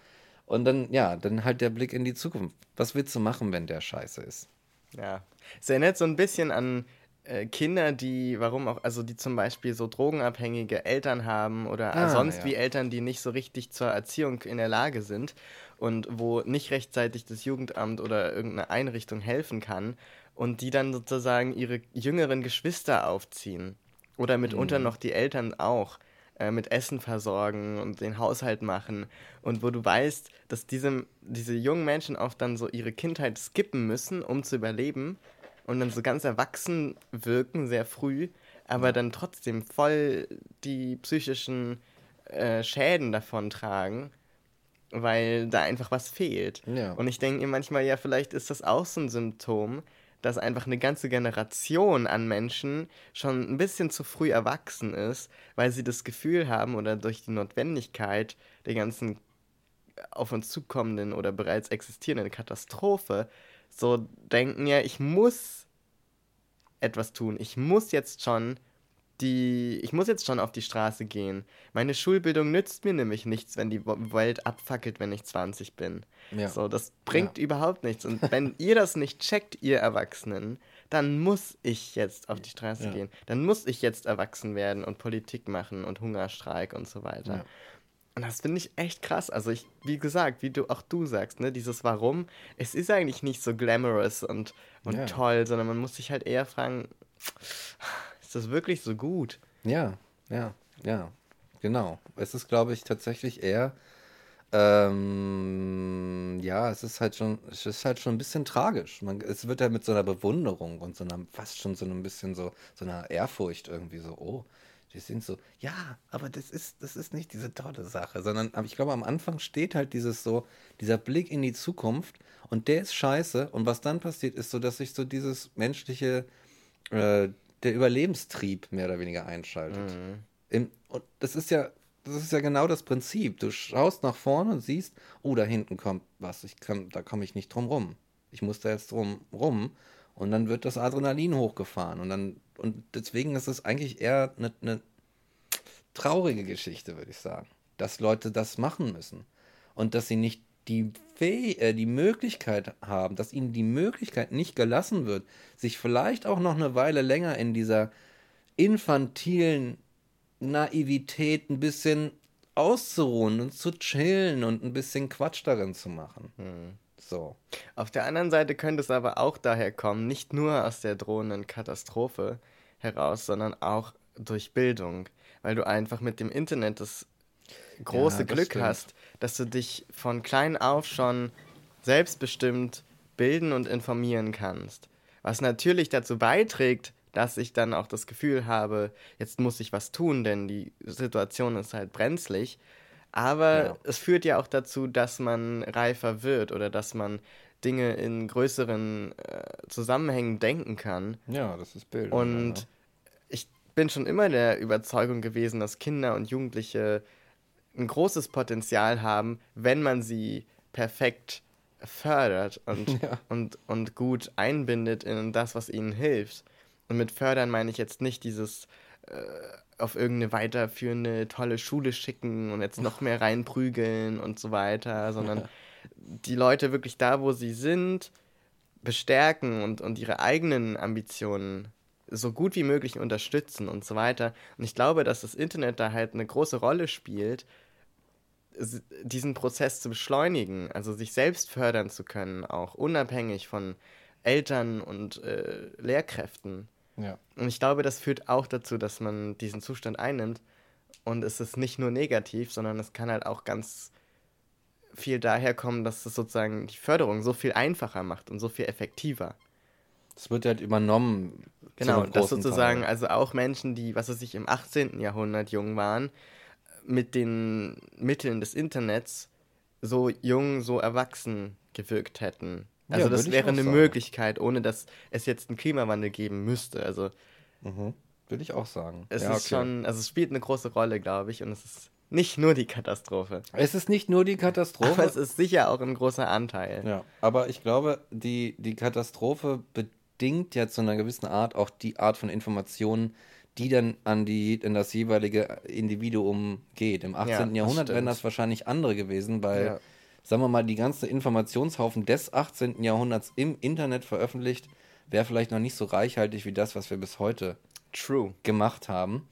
Und dann, ja, dann halt der Blick in die Zukunft. Was willst du machen, wenn der scheiße ist? Ja. Es erinnert so ein bisschen an äh, Kinder, die, warum auch, also die zum Beispiel so drogenabhängige Eltern haben oder ah, sonst ja. wie Eltern, die nicht so richtig zur Erziehung in der Lage sind und wo nicht rechtzeitig das Jugendamt oder irgendeine Einrichtung helfen kann und die dann sozusagen ihre jüngeren Geschwister aufziehen oder mitunter mhm. noch die Eltern auch äh, mit Essen versorgen und den Haushalt machen und wo du weißt, dass diese, diese jungen Menschen auch dann so ihre Kindheit skippen müssen, um zu überleben und dann so ganz erwachsen wirken, sehr früh, aber dann trotzdem voll die psychischen äh, Schäden davon tragen, weil da einfach was fehlt. Ja. Und ich denke mir manchmal, ja, vielleicht ist das auch so ein Symptom, dass einfach eine ganze Generation an Menschen schon ein bisschen zu früh erwachsen ist, weil sie das Gefühl haben oder durch die Notwendigkeit der ganzen auf uns zukommenden oder bereits existierenden Katastrophe so denken, ja, ich muss etwas tun. Ich muss jetzt schon die, ich muss jetzt schon auf die Straße gehen. Meine Schulbildung nützt mir nämlich nichts, wenn die Welt abfackelt, wenn ich 20 bin. Ja. So, das bringt ja. überhaupt nichts. Und wenn ihr das nicht checkt, ihr Erwachsenen, dann muss ich jetzt auf die Straße ja. gehen. Dann muss ich jetzt erwachsen werden und Politik machen und Hungerstreik und so weiter. Und das finde ich echt krass. Also ich, wie gesagt, wie du auch du sagst, ne, dieses Warum, es ist eigentlich nicht so glamorous und, und toll, sondern man muss sich halt eher fragen, ist das wirklich so gut? Ja, ja, ja, genau. Es ist, glaube ich, tatsächlich eher, ähm, ja, es ist halt schon, es ist halt schon ein bisschen tragisch. Man, es wird ja mit so einer Bewunderung und so einer, fast schon so ein bisschen so, so einer Ehrfurcht irgendwie so, oh, die sind so, ja, aber das ist, das ist nicht diese tolle Sache, sondern ich glaube, am Anfang steht halt dieses so, dieser Blick in die Zukunft und der ist scheiße. Und was dann passiert, ist so, dass sich so dieses menschliche, äh, der Überlebenstrieb mehr oder weniger einschaltet. Mhm. Im, und das ist ja, das ist ja genau das Prinzip. Du schaust nach vorne und siehst, oh, da hinten kommt was, ich kann, da komme ich nicht drum rum. Ich muss da jetzt drum rum. Und dann wird das Adrenalin hochgefahren. Und dann, und deswegen ist es eigentlich eher eine, eine traurige Geschichte, würde ich sagen. Dass Leute das machen müssen. Und dass sie nicht die, Fäh äh, die Möglichkeit haben, dass ihnen die Möglichkeit nicht gelassen wird, sich vielleicht auch noch eine Weile länger in dieser infantilen Naivität ein bisschen auszuruhen und zu chillen und ein bisschen Quatsch darin zu machen. Hm. So. Auf der anderen Seite könnte es aber auch daher kommen, nicht nur aus der drohenden Katastrophe heraus, sondern auch durch Bildung, weil du einfach mit dem Internet das große ja, das Glück stimmt. hast, dass du dich von klein auf schon selbstbestimmt bilden und informieren kannst. Was natürlich dazu beiträgt, dass ich dann auch das Gefühl habe, jetzt muss ich was tun, denn die Situation ist halt brenzlig. Aber ja. es führt ja auch dazu, dass man reifer wird oder dass man Dinge in größeren äh, Zusammenhängen denken kann. Ja, das ist Bild. Und ja. ich bin schon immer der Überzeugung gewesen, dass Kinder und Jugendliche ein großes Potenzial haben, wenn man sie perfekt fördert und, ja. und, und gut einbindet in das, was ihnen hilft. Und mit fördern meine ich jetzt nicht dieses äh, auf irgendeine weiterführende tolle Schule schicken und jetzt noch mehr reinprügeln und so weiter, sondern ja. die Leute wirklich da, wo sie sind, bestärken und, und ihre eigenen Ambitionen so gut wie möglich unterstützen und so weiter. Und ich glaube, dass das Internet da halt eine große Rolle spielt, diesen Prozess zu beschleunigen, also sich selbst fördern zu können, auch unabhängig von Eltern und äh, Lehrkräften. Ja. Und ich glaube, das führt auch dazu, dass man diesen Zustand einnimmt. Und es ist nicht nur negativ, sondern es kann halt auch ganz viel daher kommen, dass es sozusagen die Förderung so viel einfacher macht und so viel effektiver. Es wird halt übernommen. Genau, das sozusagen, Teil. also auch Menschen, die, was weiß ich, im 18. Jahrhundert jung waren, mit den Mitteln des Internets so jung, so erwachsen gewirkt hätten. Also ja, das wäre eine sagen. Möglichkeit, ohne dass es jetzt einen Klimawandel geben müsste. Also mhm. würde ich auch sagen. Es ja, ist okay. schon, also es spielt eine große Rolle, glaube ich, und es ist nicht nur die Katastrophe. Es ist nicht nur die Katastrophe. Aber es ist sicher auch ein großer Anteil. Ja, aber ich glaube, die, die Katastrophe bedingt ja zu einer gewissen Art auch die Art von Informationen, die dann an die, in das jeweilige Individuum geht. Im 18. Ja, Jahrhundert wären das wahrscheinlich andere gewesen, weil, ja. sagen wir mal, die ganze Informationshaufen des 18. Jahrhunderts im Internet veröffentlicht, wäre vielleicht noch nicht so reichhaltig wie das, was wir bis heute True. gemacht haben.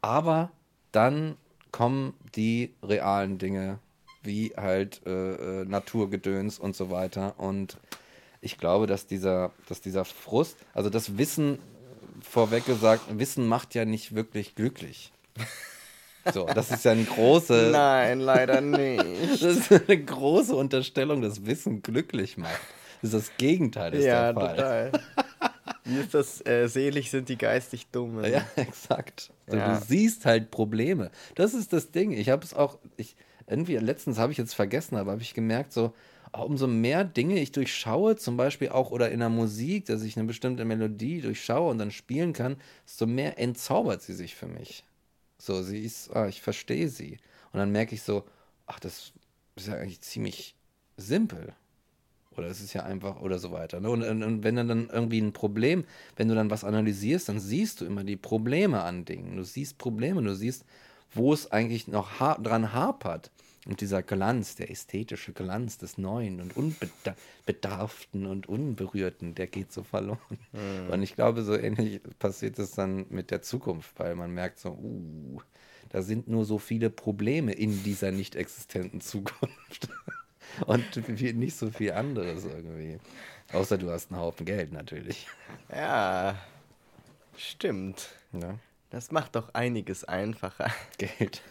Aber dann kommen die realen Dinge, wie halt äh, äh Naturgedöns und so weiter. Und ich glaube, dass dieser, dass dieser Frust, also das Wissen vorweg gesagt, Wissen macht ja nicht wirklich glücklich. So, das ist ja eine große. Nein, leider nicht. Das ist eine große Unterstellung, dass Wissen glücklich macht. Das ist das Gegenteil ist ja, der Fall. total. Wie ist das? Äh, selig sind die geistig Dummen. Ja, exakt. So, ja. Du siehst halt Probleme. Das ist das Ding. Ich habe es auch, ich, irgendwie, letztens habe ich jetzt vergessen, aber habe ich gemerkt, so, umso mehr Dinge ich durchschaue, zum Beispiel auch oder in der Musik, dass ich eine bestimmte Melodie durchschaue und dann spielen kann, desto mehr entzaubert sie sich für mich. So, sie ist, ah, ich verstehe sie. Und dann merke ich so, ach, das ist ja eigentlich ziemlich simpel. Oder es ist ja einfach, oder so weiter. Ne? Und, und, und wenn dann, dann irgendwie ein Problem, wenn du dann was analysierst, dann siehst du immer die Probleme an Dingen. Du siehst Probleme, du siehst, wo es eigentlich noch ha dran hapert. Und dieser Glanz, der ästhetische Glanz des Neuen und Unbedarften und Unberührten, der geht so verloren. Mhm. Und ich glaube, so ähnlich passiert es dann mit der Zukunft, weil man merkt so, uh, da sind nur so viele Probleme in dieser nicht existenten Zukunft. und nicht so viel anderes irgendwie. Außer du hast einen Haufen Geld natürlich. Ja, stimmt. Ja. Das macht doch einiges einfacher. Geld.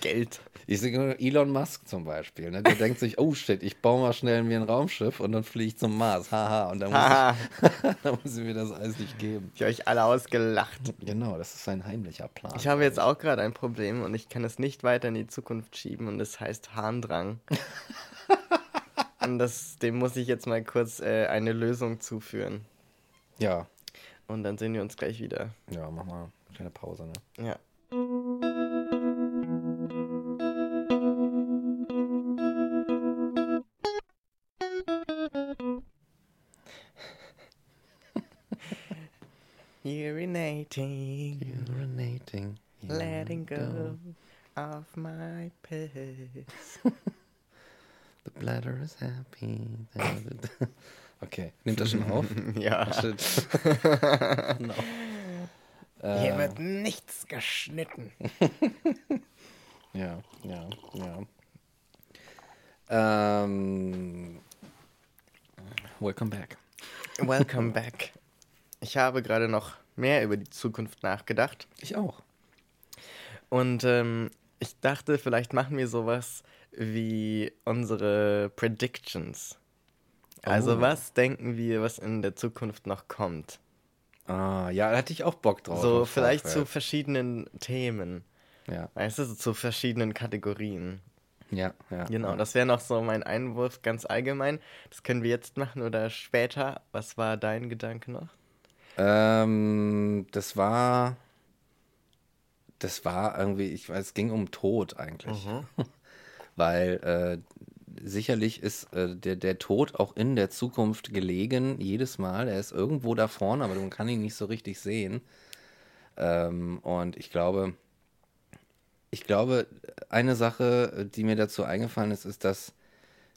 Geld. Ich sehe Elon Musk zum Beispiel. Ne? Der denkt sich, oh shit, ich baue mal schnell mir ein Raumschiff und dann fliege ich zum Mars. Haha. Und dann muss, ich, dann muss ich mir das alles nicht geben. Ich habe euch alle ausgelacht. Genau, das ist sein heimlicher Plan. Ich habe jetzt auch gerade ein Problem und ich kann es nicht weiter in die Zukunft schieben und es heißt Harndrang. und das, dem muss ich jetzt mal kurz äh, eine Lösung zuführen. Ja. Und dann sehen wir uns gleich wieder. Ja, mach mal eine kleine Pause, ne? Ja. Urinating. Urinating. Letting go of my piss. The bladder is happy. Okay, nimmt das schon auf? ja. Shit. no. Hier äh, wird nichts geschnitten. ja, ja, ja. Ähm, welcome back. Welcome back. Ich habe gerade noch mehr über die Zukunft nachgedacht. Ich auch. Und ähm, ich dachte, vielleicht machen wir sowas wie unsere Predictions. Also oh. was denken wir, was in der Zukunft noch kommt? Ah, ja, da hatte ich auch Bock drauf. So vielleicht Vorfeld. zu verschiedenen Themen. Ja. Weißt du, so zu verschiedenen Kategorien. Ja, ja. Genau, ja. das wäre noch so mein Einwurf ganz allgemein. Das können wir jetzt machen oder später. Was war dein Gedanke noch? Ähm, das war. Das war irgendwie, ich weiß, es ging um Tod eigentlich. Mhm. Weil äh, sicherlich ist äh, der, der Tod auch in der Zukunft gelegen, jedes Mal. Er ist irgendwo da vorne, aber man kann ihn nicht so richtig sehen. Ähm, und ich glaube, ich glaube, eine Sache, die mir dazu eingefallen ist, ist, dass,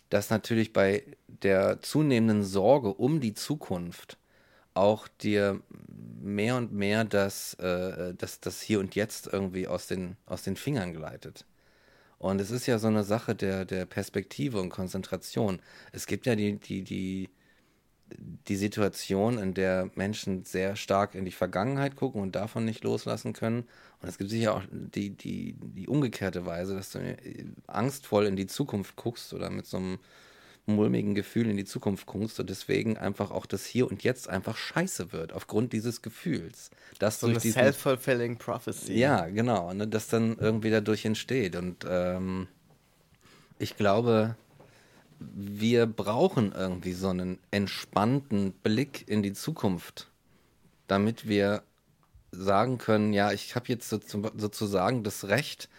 dass natürlich bei der zunehmenden Sorge um die Zukunft auch dir mehr und mehr das, äh, das, das Hier und Jetzt irgendwie aus den, aus den Fingern gleitet. Und es ist ja so eine Sache der, der Perspektive und Konzentration. Es gibt ja die, die, die, die Situation, in der Menschen sehr stark in die Vergangenheit gucken und davon nicht loslassen können. Und es gibt sicher auch die, die, die umgekehrte Weise, dass du angstvoll in die Zukunft guckst oder mit so einem mulmigen Gefühl in die Zukunft guckst und deswegen einfach auch das Hier und Jetzt einfach scheiße wird, aufgrund dieses Gefühls. Dass so eine self-fulfilling prophecy. Ja, genau, ne, das dann irgendwie dadurch entsteht. Und ähm, ich glaube, wir brauchen irgendwie so einen entspannten Blick in die Zukunft, damit wir sagen können, ja, ich habe jetzt sozusagen das Recht,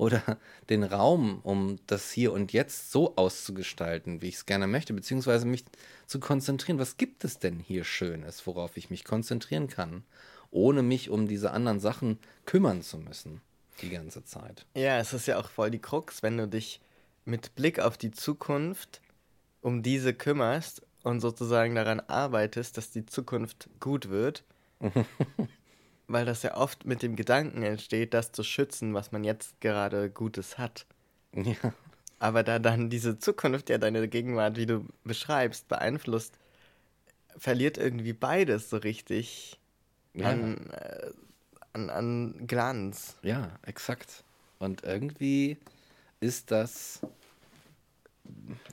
oder den Raum, um das hier und jetzt so auszugestalten, wie ich es gerne möchte, beziehungsweise mich zu konzentrieren. Was gibt es denn hier Schönes, worauf ich mich konzentrieren kann, ohne mich um diese anderen Sachen kümmern zu müssen, die ganze Zeit? Ja, es ist ja auch voll die Krux, wenn du dich mit Blick auf die Zukunft um diese kümmerst und sozusagen daran arbeitest, dass die Zukunft gut wird. weil das ja oft mit dem Gedanken entsteht, das zu schützen, was man jetzt gerade Gutes hat. Ja. Aber da dann diese Zukunft ja deine Gegenwart, wie du beschreibst, beeinflusst, verliert irgendwie beides so richtig ja. an, äh, an, an Glanz. Ja, exakt. Und irgendwie ist das,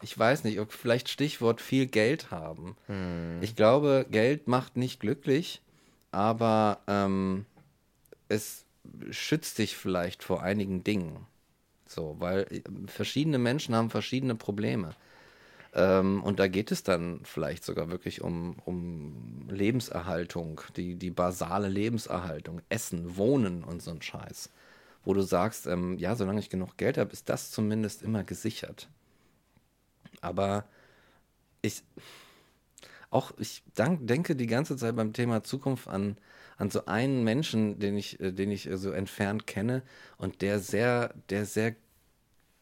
ich weiß nicht, vielleicht Stichwort viel Geld haben. Hm. Ich glaube, Geld macht nicht glücklich aber ähm, es schützt dich vielleicht vor einigen Dingen. So, weil äh, verschiedene Menschen haben verschiedene Probleme. Ähm, und da geht es dann vielleicht sogar wirklich um, um Lebenserhaltung, die, die basale Lebenserhaltung, Essen, Wohnen und so ein Scheiß. Wo du sagst, ähm, ja, solange ich genug Geld habe, ist das zumindest immer gesichert. Aber ich auch, ich denke die ganze Zeit beim Thema Zukunft an, an so einen Menschen, den ich, äh, den ich äh, so entfernt kenne und der sehr, der sehr,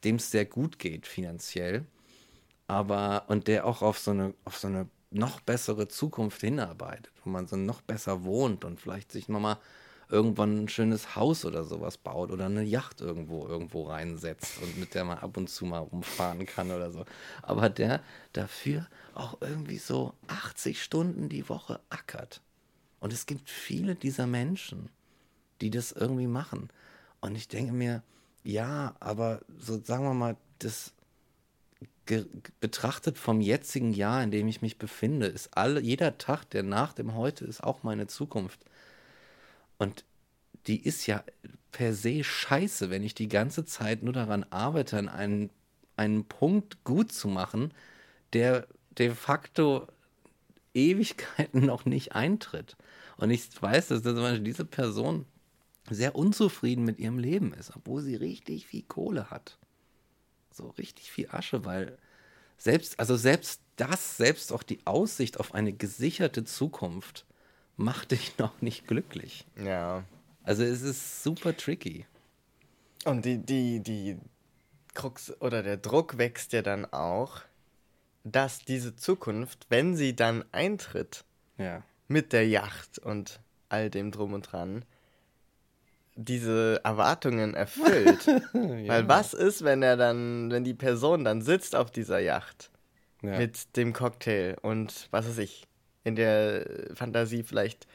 dem es sehr gut geht finanziell, aber und der auch auf so eine, auf so eine noch bessere Zukunft hinarbeitet, wo man so noch besser wohnt und vielleicht sich nochmal irgendwann ein schönes Haus oder sowas baut oder eine Yacht irgendwo irgendwo reinsetzt und mit der man ab und zu mal rumfahren kann oder so. Aber der dafür auch irgendwie so 80 Stunden die Woche ackert. Und es gibt viele dieser Menschen, die das irgendwie machen. Und ich denke mir, ja, aber so sagen wir mal, das betrachtet vom jetzigen Jahr, in dem ich mich befinde, ist alle, jeder Tag, der nach dem Heute ist, auch meine Zukunft. Und die ist ja per se scheiße, wenn ich die ganze Zeit nur daran arbeite, einen, einen Punkt gut zu machen, der de facto Ewigkeiten noch nicht eintritt. Und ich weiß, dass zum Beispiel diese Person sehr unzufrieden mit ihrem Leben ist, obwohl sie richtig viel Kohle hat. So richtig viel Asche, weil selbst, also selbst das, selbst auch die Aussicht auf eine gesicherte Zukunft macht dich noch nicht glücklich. Ja. Also es ist super tricky. Und die, die, die Krux oder der Druck wächst ja dann auch, dass diese Zukunft, wenn sie dann eintritt, ja. mit der Yacht und all dem drum und dran, diese Erwartungen erfüllt. ja. Weil was ist, wenn er dann, wenn die Person dann sitzt auf dieser Yacht ja. mit dem Cocktail und was weiß ich, in der Fantasie vielleicht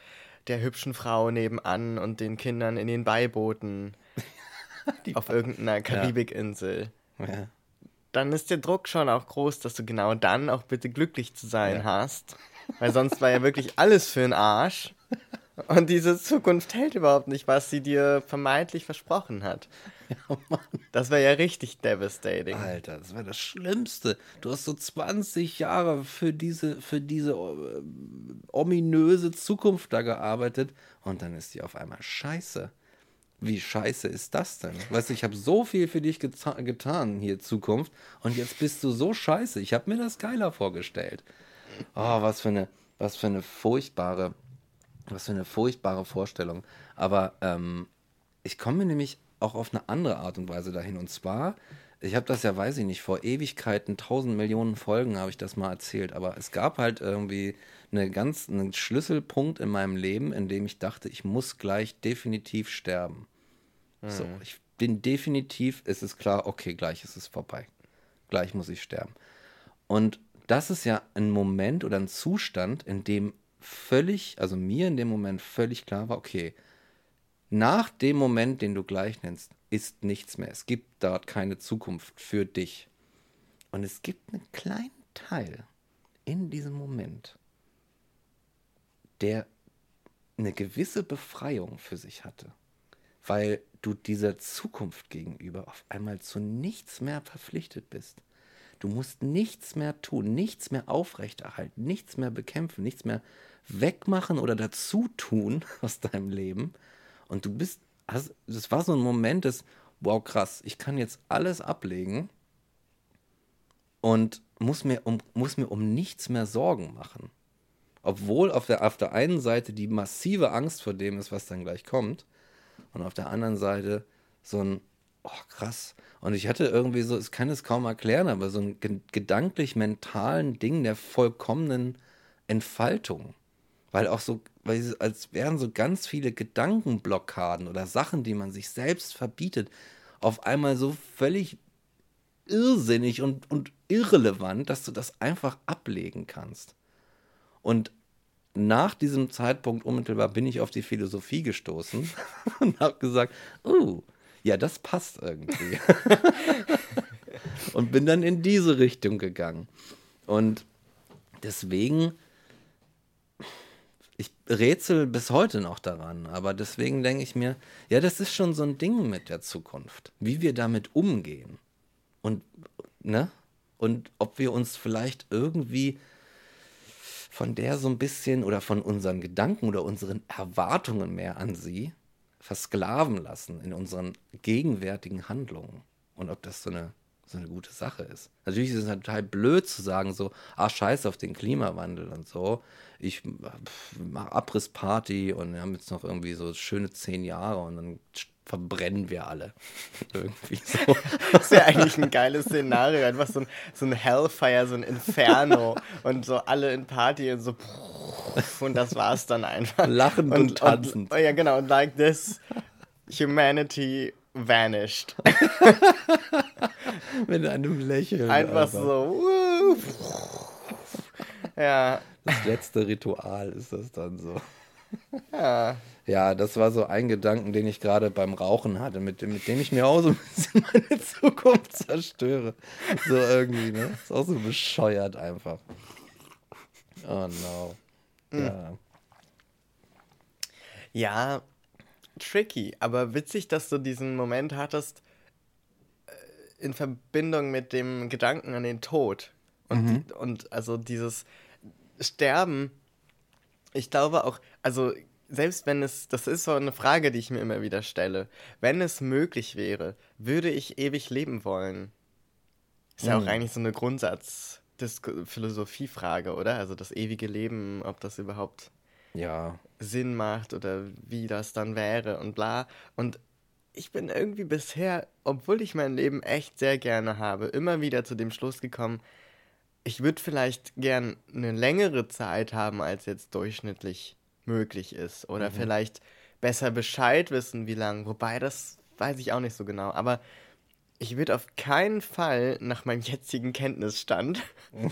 der hübschen Frau nebenan und den Kindern in den Beibooten auf irgendeiner Karibikinsel. Ja. Dann ist der Druck schon auch groß, dass du genau dann auch bitte glücklich zu sein ja. hast. Weil sonst war ja wirklich alles für den Arsch. Und diese Zukunft hält überhaupt nicht, was sie dir vermeintlich versprochen hat. Ja, Mann. Das wäre ja richtig devastating. Alter, das wäre das Schlimmste. Du hast so 20 Jahre für diese, für diese äh, ominöse Zukunft da gearbeitet und dann ist die auf einmal scheiße. Wie scheiße ist das denn? Weißt du, ich habe so viel für dich geta getan hier Zukunft und jetzt bist du so scheiße. Ich habe mir das geiler vorgestellt. Oh, was für eine, was für eine furchtbare was für eine furchtbare Vorstellung. Aber ähm, ich komme nämlich auch auf eine andere Art und Weise dahin. Und zwar, ich habe das ja, weiß ich nicht, vor Ewigkeiten, tausend Millionen Folgen habe ich das mal erzählt. Aber es gab halt irgendwie eine ganz, einen Schlüsselpunkt in meinem Leben, in dem ich dachte, ich muss gleich definitiv sterben. Mhm. So, ich bin definitiv, es ist klar, okay, gleich ist es vorbei. Gleich muss ich sterben. Und das ist ja ein Moment oder ein Zustand, in dem völlig, also mir in dem Moment völlig klar war, okay, nach dem Moment, den du gleich nennst, ist nichts mehr. Es gibt dort keine Zukunft für dich. Und es gibt einen kleinen Teil in diesem Moment, der eine gewisse Befreiung für sich hatte, weil du dieser Zukunft gegenüber auf einmal zu nichts mehr verpflichtet bist. Du musst nichts mehr tun, nichts mehr aufrechterhalten, nichts mehr bekämpfen, nichts mehr wegmachen oder dazu tun aus deinem Leben. Und du bist, hast, das war so ein Moment des, wow, krass, ich kann jetzt alles ablegen und muss mir um, muss mir um nichts mehr Sorgen machen. Obwohl auf der, auf der einen Seite die massive Angst vor dem ist, was dann gleich kommt, und auf der anderen Seite so ein, oh krass. Und ich hatte irgendwie so, ich kann es kaum erklären, aber so ein gedanklich-mentalen Ding der vollkommenen Entfaltung. Weil auch so, weil als wären so ganz viele Gedankenblockaden oder Sachen, die man sich selbst verbietet, auf einmal so völlig irrsinnig und, und irrelevant, dass du das einfach ablegen kannst. Und nach diesem Zeitpunkt unmittelbar bin ich auf die Philosophie gestoßen und habe gesagt, uh, ja, das passt irgendwie. und bin dann in diese Richtung gegangen. Und deswegen rätsel bis heute noch daran, aber deswegen denke ich mir, ja, das ist schon so ein Ding mit der Zukunft, wie wir damit umgehen. Und, ne? und ob wir uns vielleicht irgendwie von der so ein bisschen oder von unseren Gedanken oder unseren Erwartungen mehr an sie versklaven lassen in unseren gegenwärtigen Handlungen. Und ob das so eine, so eine gute Sache ist. Natürlich ist es total blöd zu sagen, so, ah, scheiß auf den Klimawandel und so. Ich mache Abrissparty und wir haben jetzt noch irgendwie so schöne zehn Jahre und dann verbrennen wir alle. Irgendwie so. Das wäre eigentlich ein geiles Szenario. Einfach so ein, so ein Hellfire, so ein Inferno und so alle in Party und so. Und das war's dann einfach. Lachend und, und tanzend. Und, oh ja, genau. Und like this, humanity vanished. Mit einem Lächeln. Einfach, einfach. so. Ja. Das letzte Ritual ist das dann so. Ja. Ja, das war so ein Gedanken, den ich gerade beim Rauchen hatte, mit, mit dem ich mir auch so ein bisschen meine Zukunft zerstöre. So irgendwie, ne? Ist auch so bescheuert einfach. Oh no. Hm. Ja. Ja, tricky, aber witzig, dass du diesen Moment hattest in Verbindung mit dem Gedanken an den Tod. Und, mhm. die, und also dieses Sterben, ich glaube auch, also selbst wenn es, das ist so eine Frage, die ich mir immer wieder stelle, wenn es möglich wäre, würde ich ewig leben wollen? Ist ja auch hm. eigentlich so eine Grundsatz-Philosophiefrage, oder? Also das ewige Leben, ob das überhaupt ja. Sinn macht oder wie das dann wäre und bla. Und ich bin irgendwie bisher, obwohl ich mein Leben echt sehr gerne habe, immer wieder zu dem Schluss gekommen, ich würde vielleicht gern eine längere Zeit haben als jetzt durchschnittlich möglich ist. Oder mhm. vielleicht besser Bescheid wissen, wie lang. Wobei, das weiß ich auch nicht so genau. Aber ich würde auf keinen Fall nach meinem jetzigen Kenntnisstand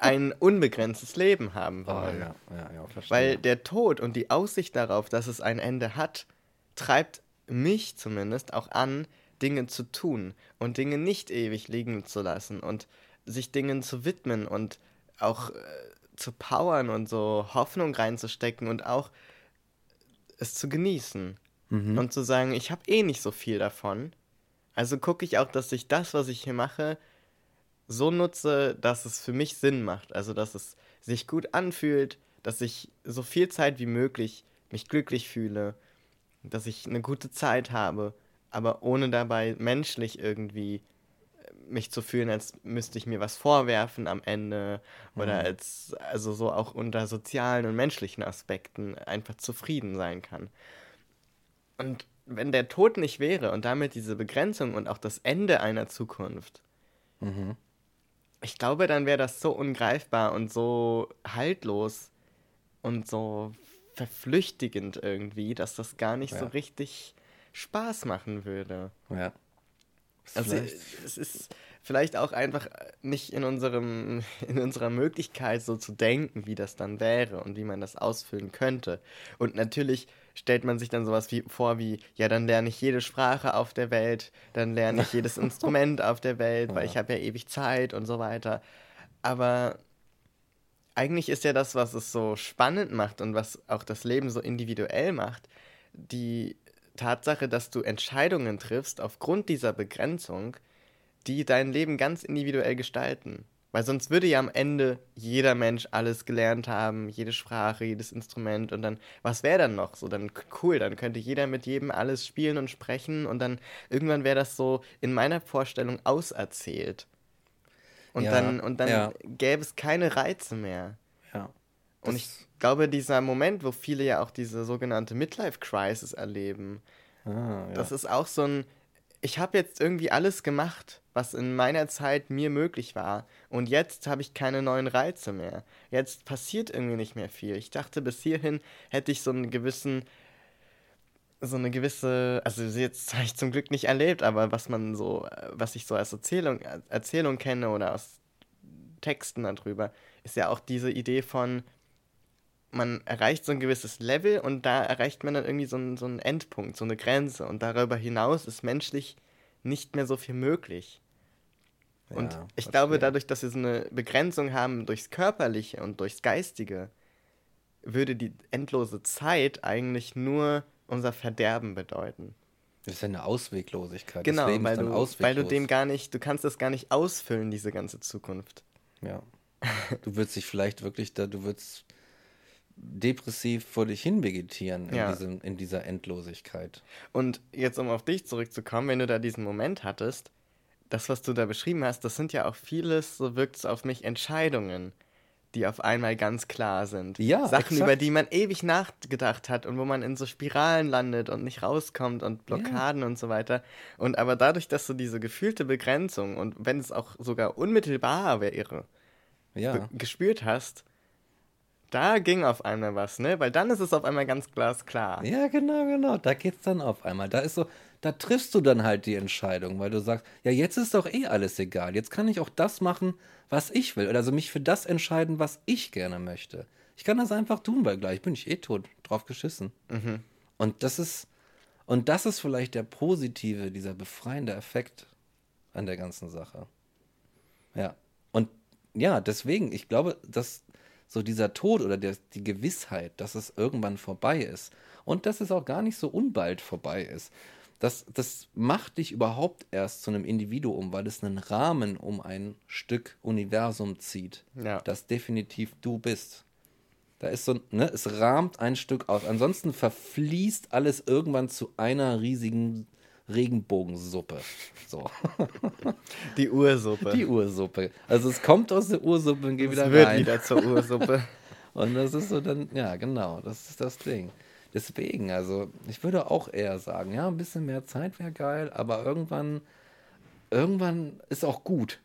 ein unbegrenztes Leben haben oh, wollen. Oh, ja. Ja, ja, Weil der Tod und die Aussicht darauf, dass es ein Ende hat, treibt mich zumindest auch an, Dinge zu tun und Dinge nicht ewig liegen zu lassen und sich Dingen zu widmen und auch äh, zu powern und so Hoffnung reinzustecken und auch es zu genießen. Mhm. Und zu sagen, ich habe eh nicht so viel davon. Also gucke ich auch, dass ich das, was ich hier mache, so nutze, dass es für mich Sinn macht. Also dass es sich gut anfühlt, dass ich so viel Zeit wie möglich mich glücklich fühle, dass ich eine gute Zeit habe, aber ohne dabei menschlich irgendwie mich zu fühlen, als müsste ich mir was vorwerfen am Ende oder mhm. als, also so auch unter sozialen und menschlichen Aspekten einfach zufrieden sein kann. Und wenn der Tod nicht wäre und damit diese Begrenzung und auch das Ende einer Zukunft, mhm. ich glaube, dann wäre das so ungreifbar und so haltlos und so verflüchtigend irgendwie, dass das gar nicht ja. so richtig Spaß machen würde. Ja. Also es ist vielleicht auch einfach nicht in unserem in unserer Möglichkeit so zu denken, wie das dann wäre und wie man das ausfüllen könnte. Und natürlich stellt man sich dann sowas wie vor wie ja, dann lerne ich jede Sprache auf der Welt, dann lerne ich jedes Instrument auf der Welt, weil ja. ich habe ja ewig Zeit und so weiter. Aber eigentlich ist ja das, was es so spannend macht und was auch das Leben so individuell macht, die Tatsache, dass du Entscheidungen triffst aufgrund dieser Begrenzung, die dein Leben ganz individuell gestalten. Weil sonst würde ja am Ende jeder Mensch alles gelernt haben, jede Sprache, jedes Instrument und dann, was wäre dann noch? So, dann cool, dann könnte jeder mit jedem alles spielen und sprechen und dann irgendwann wäre das so in meiner Vorstellung auserzählt. Und ja, dann, und dann ja. gäbe es keine Reize mehr. Ja. Und ich glaube, dieser Moment, wo viele ja auch diese sogenannte Midlife-Crisis erleben, ah, ja. das ist auch so ein, ich habe jetzt irgendwie alles gemacht, was in meiner Zeit mir möglich war. Und jetzt habe ich keine neuen Reize mehr. Jetzt passiert irgendwie nicht mehr viel. Ich dachte, bis hierhin hätte ich so einen gewissen, so eine gewisse, also jetzt habe ich zum Glück nicht erlebt, aber was man so, was ich so als Erzählung, Erzählung kenne oder aus Texten darüber, ist ja auch diese Idee von, man erreicht so ein gewisses Level und da erreicht man dann irgendwie so einen, so einen Endpunkt, so eine Grenze. Und darüber hinaus ist menschlich nicht mehr so viel möglich. Ja, und ich glaube, dadurch, dass wir so eine Begrenzung haben durchs Körperliche und durchs Geistige, würde die endlose Zeit eigentlich nur unser Verderben bedeuten. Das ist ja eine Ausweglosigkeit. Genau, weil du, ausweglos. weil du dem gar nicht, du kannst das gar nicht ausfüllen, diese ganze Zukunft. Ja. Du würdest dich vielleicht wirklich da, du würdest depressiv vor dich hin vegetieren in, Ja. diesem, in dieser Endlosigkeit. Und jetzt, um auf dich zurückzukommen, wenn du da diesen Moment hattest, das, was du da beschrieben hast, das sind ja auch vieles, so wirkt es auf mich, Entscheidungen, die auf einmal ganz klar sind. Ja, Sachen, exakt. über die man ewig nachgedacht hat und wo man in so Spiralen landet und nicht rauskommt und Blockaden und so weiter. Und aber dadurch, dass du diese gefühlte Begrenzung und wenn es auch sogar unmittelbar wäre, Ja. gespürt hast, da ging auf einmal was, ne? Weil dann ist es auf einmal ganz glasklar. Ja, genau, genau. Da geht's dann auf einmal. Da ist so, da triffst du dann halt die Entscheidung, weil du sagst, ja, jetzt ist doch eh alles egal. Jetzt kann ich auch das machen, was ich will. Oder also mich für das entscheiden, was ich gerne möchte. Ich kann das einfach tun, weil gleich bin ich eh tot, drauf geschissen. Und das ist, und das ist vielleicht der positive, dieser befreiende Effekt an der ganzen Sache. Ja. Und ja, deswegen, ich glaube, dass so dieser Tod oder der, die Gewissheit, dass es irgendwann vorbei ist und dass es auch gar nicht so unbald vorbei ist, das, das macht dich überhaupt erst zu einem Individuum, weil es einen Rahmen um ein Stück Universum zieht, Ja. das definitiv du bist. Da ist so, ne, es rahmt ein Stück aus. Ansonsten verfließt alles irgendwann zu einer riesigen Regenbogensuppe. So. Die Ursuppe. Die Ursuppe. Also es kommt aus der Ursuppe und geht es wieder wird rein. wieder zur Ursuppe. Und das ist so dann, ja, genau, das ist das Ding. Deswegen, also ich würde auch eher sagen, ja, ein bisschen mehr Zeit wäre geil, aber irgendwann, irgendwann ist auch gut.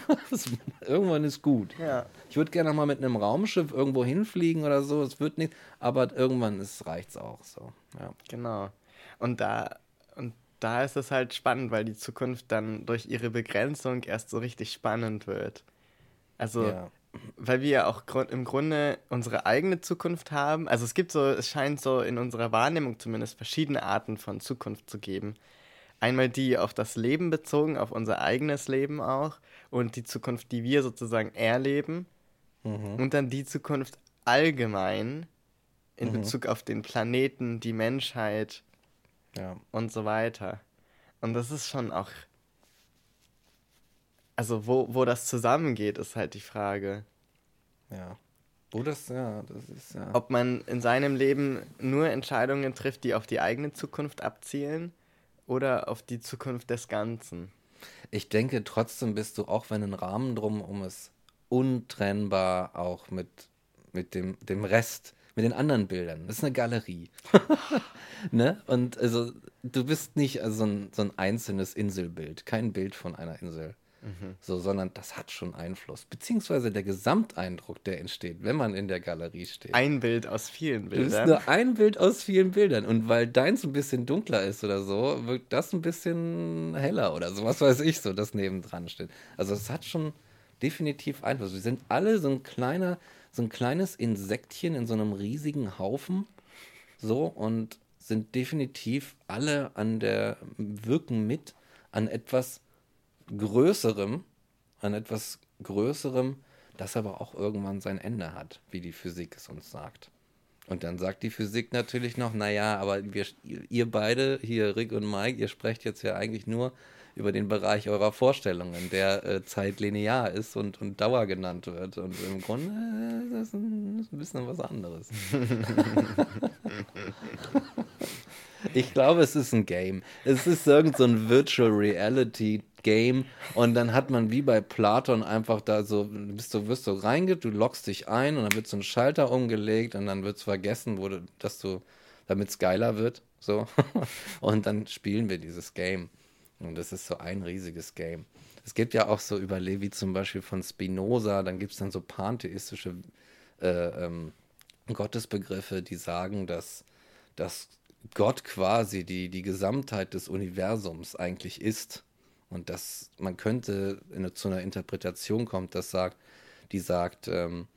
irgendwann ist gut. Ja. Ich würde gerne mal mit einem Raumschiff irgendwo hinfliegen oder so, es wird nicht, aber irgendwann ist, reicht's auch so. Ja. Genau. Und da, und da ist es halt spannend, weil die Zukunft dann durch ihre Begrenzung erst so richtig spannend wird. Also, Ja. weil wir ja auch im Grunde unsere eigene Zukunft haben. Also es gibt so, es scheint so in unserer Wahrnehmung zumindest verschiedene Arten von Zukunft zu geben. Einmal die auf das Leben bezogen, auf unser eigenes Leben auch und die Zukunft, die wir sozusagen erleben. Und dann die Zukunft allgemein in Bezug auf den Planeten, die Menschheit ja. und so weiter. Und das ist schon auch. Also, wo, wo das zusammengeht, ist halt die Frage. Ja. Wo das, ja, das ist ja. Ob man in seinem Leben nur Entscheidungen trifft, die auf die eigene Zukunft abzielen oder auf die Zukunft des Ganzen. Ich denke, trotzdem bist du, auch wenn ein Rahmen drum um ist, untrennbar auch mit, mit dem, dem Rest, mit den anderen Bildern. Das ist eine Galerie. ne? Und also, du bist nicht also so, ein, so ein einzelnes Inselbild, kein Bild von einer Insel. So, sondern das hat schon Einfluss. Beziehungsweise der Gesamteindruck, der entsteht, wenn man in der Galerie steht. Ein Bild aus vielen Das ist Bildern. nur ein Bild aus vielen Bildern. Und weil deins ein bisschen dunkler ist oder so, wirkt das ein bisschen heller oder so. Was weiß ich so, das nebendran steht. Also es hat schon definitiv Einfluss. Wir sind alle so ein kleiner, so ein kleines Insektchen in so einem riesigen Haufen. So und sind definitiv alle an der, wirken mit an etwas Größerem, an etwas Größerem, das aber auch irgendwann sein Ende hat, wie die Physik es uns sagt. Und dann sagt die Physik natürlich noch, naja, aber wir, ihr beide, hier Rick und Mike, ihr sprecht jetzt ja eigentlich nur über den Bereich eurer Vorstellungen, der äh, zeitlinear ist und, und Dauer genannt wird. Und im Grunde äh, ist das ein, ein bisschen was anderes. Ich glaube, es ist ein Game. Es ist irgend so ein Virtual Reality Game und dann hat man wie bei Platon einfach da so, bist du, wirst du reingeht, du loggst dich ein und dann wird so ein Schalter umgelegt und dann wird es vergessen, wo du, dass du, damit es geiler wird, so. Und dann spielen wir dieses Game. Und das ist so ein riesiges Game. Es gibt ja auch so über Levi zum Beispiel von Spinoza, dann gibt es dann so pantheistische äh, ähm, Gottesbegriffe, die sagen, dass, dass Gott quasi die, die Gesamtheit des Universums eigentlich ist. Und dass man könnte in, zu einer Interpretation kommt, das sagt, die sagt, ähm,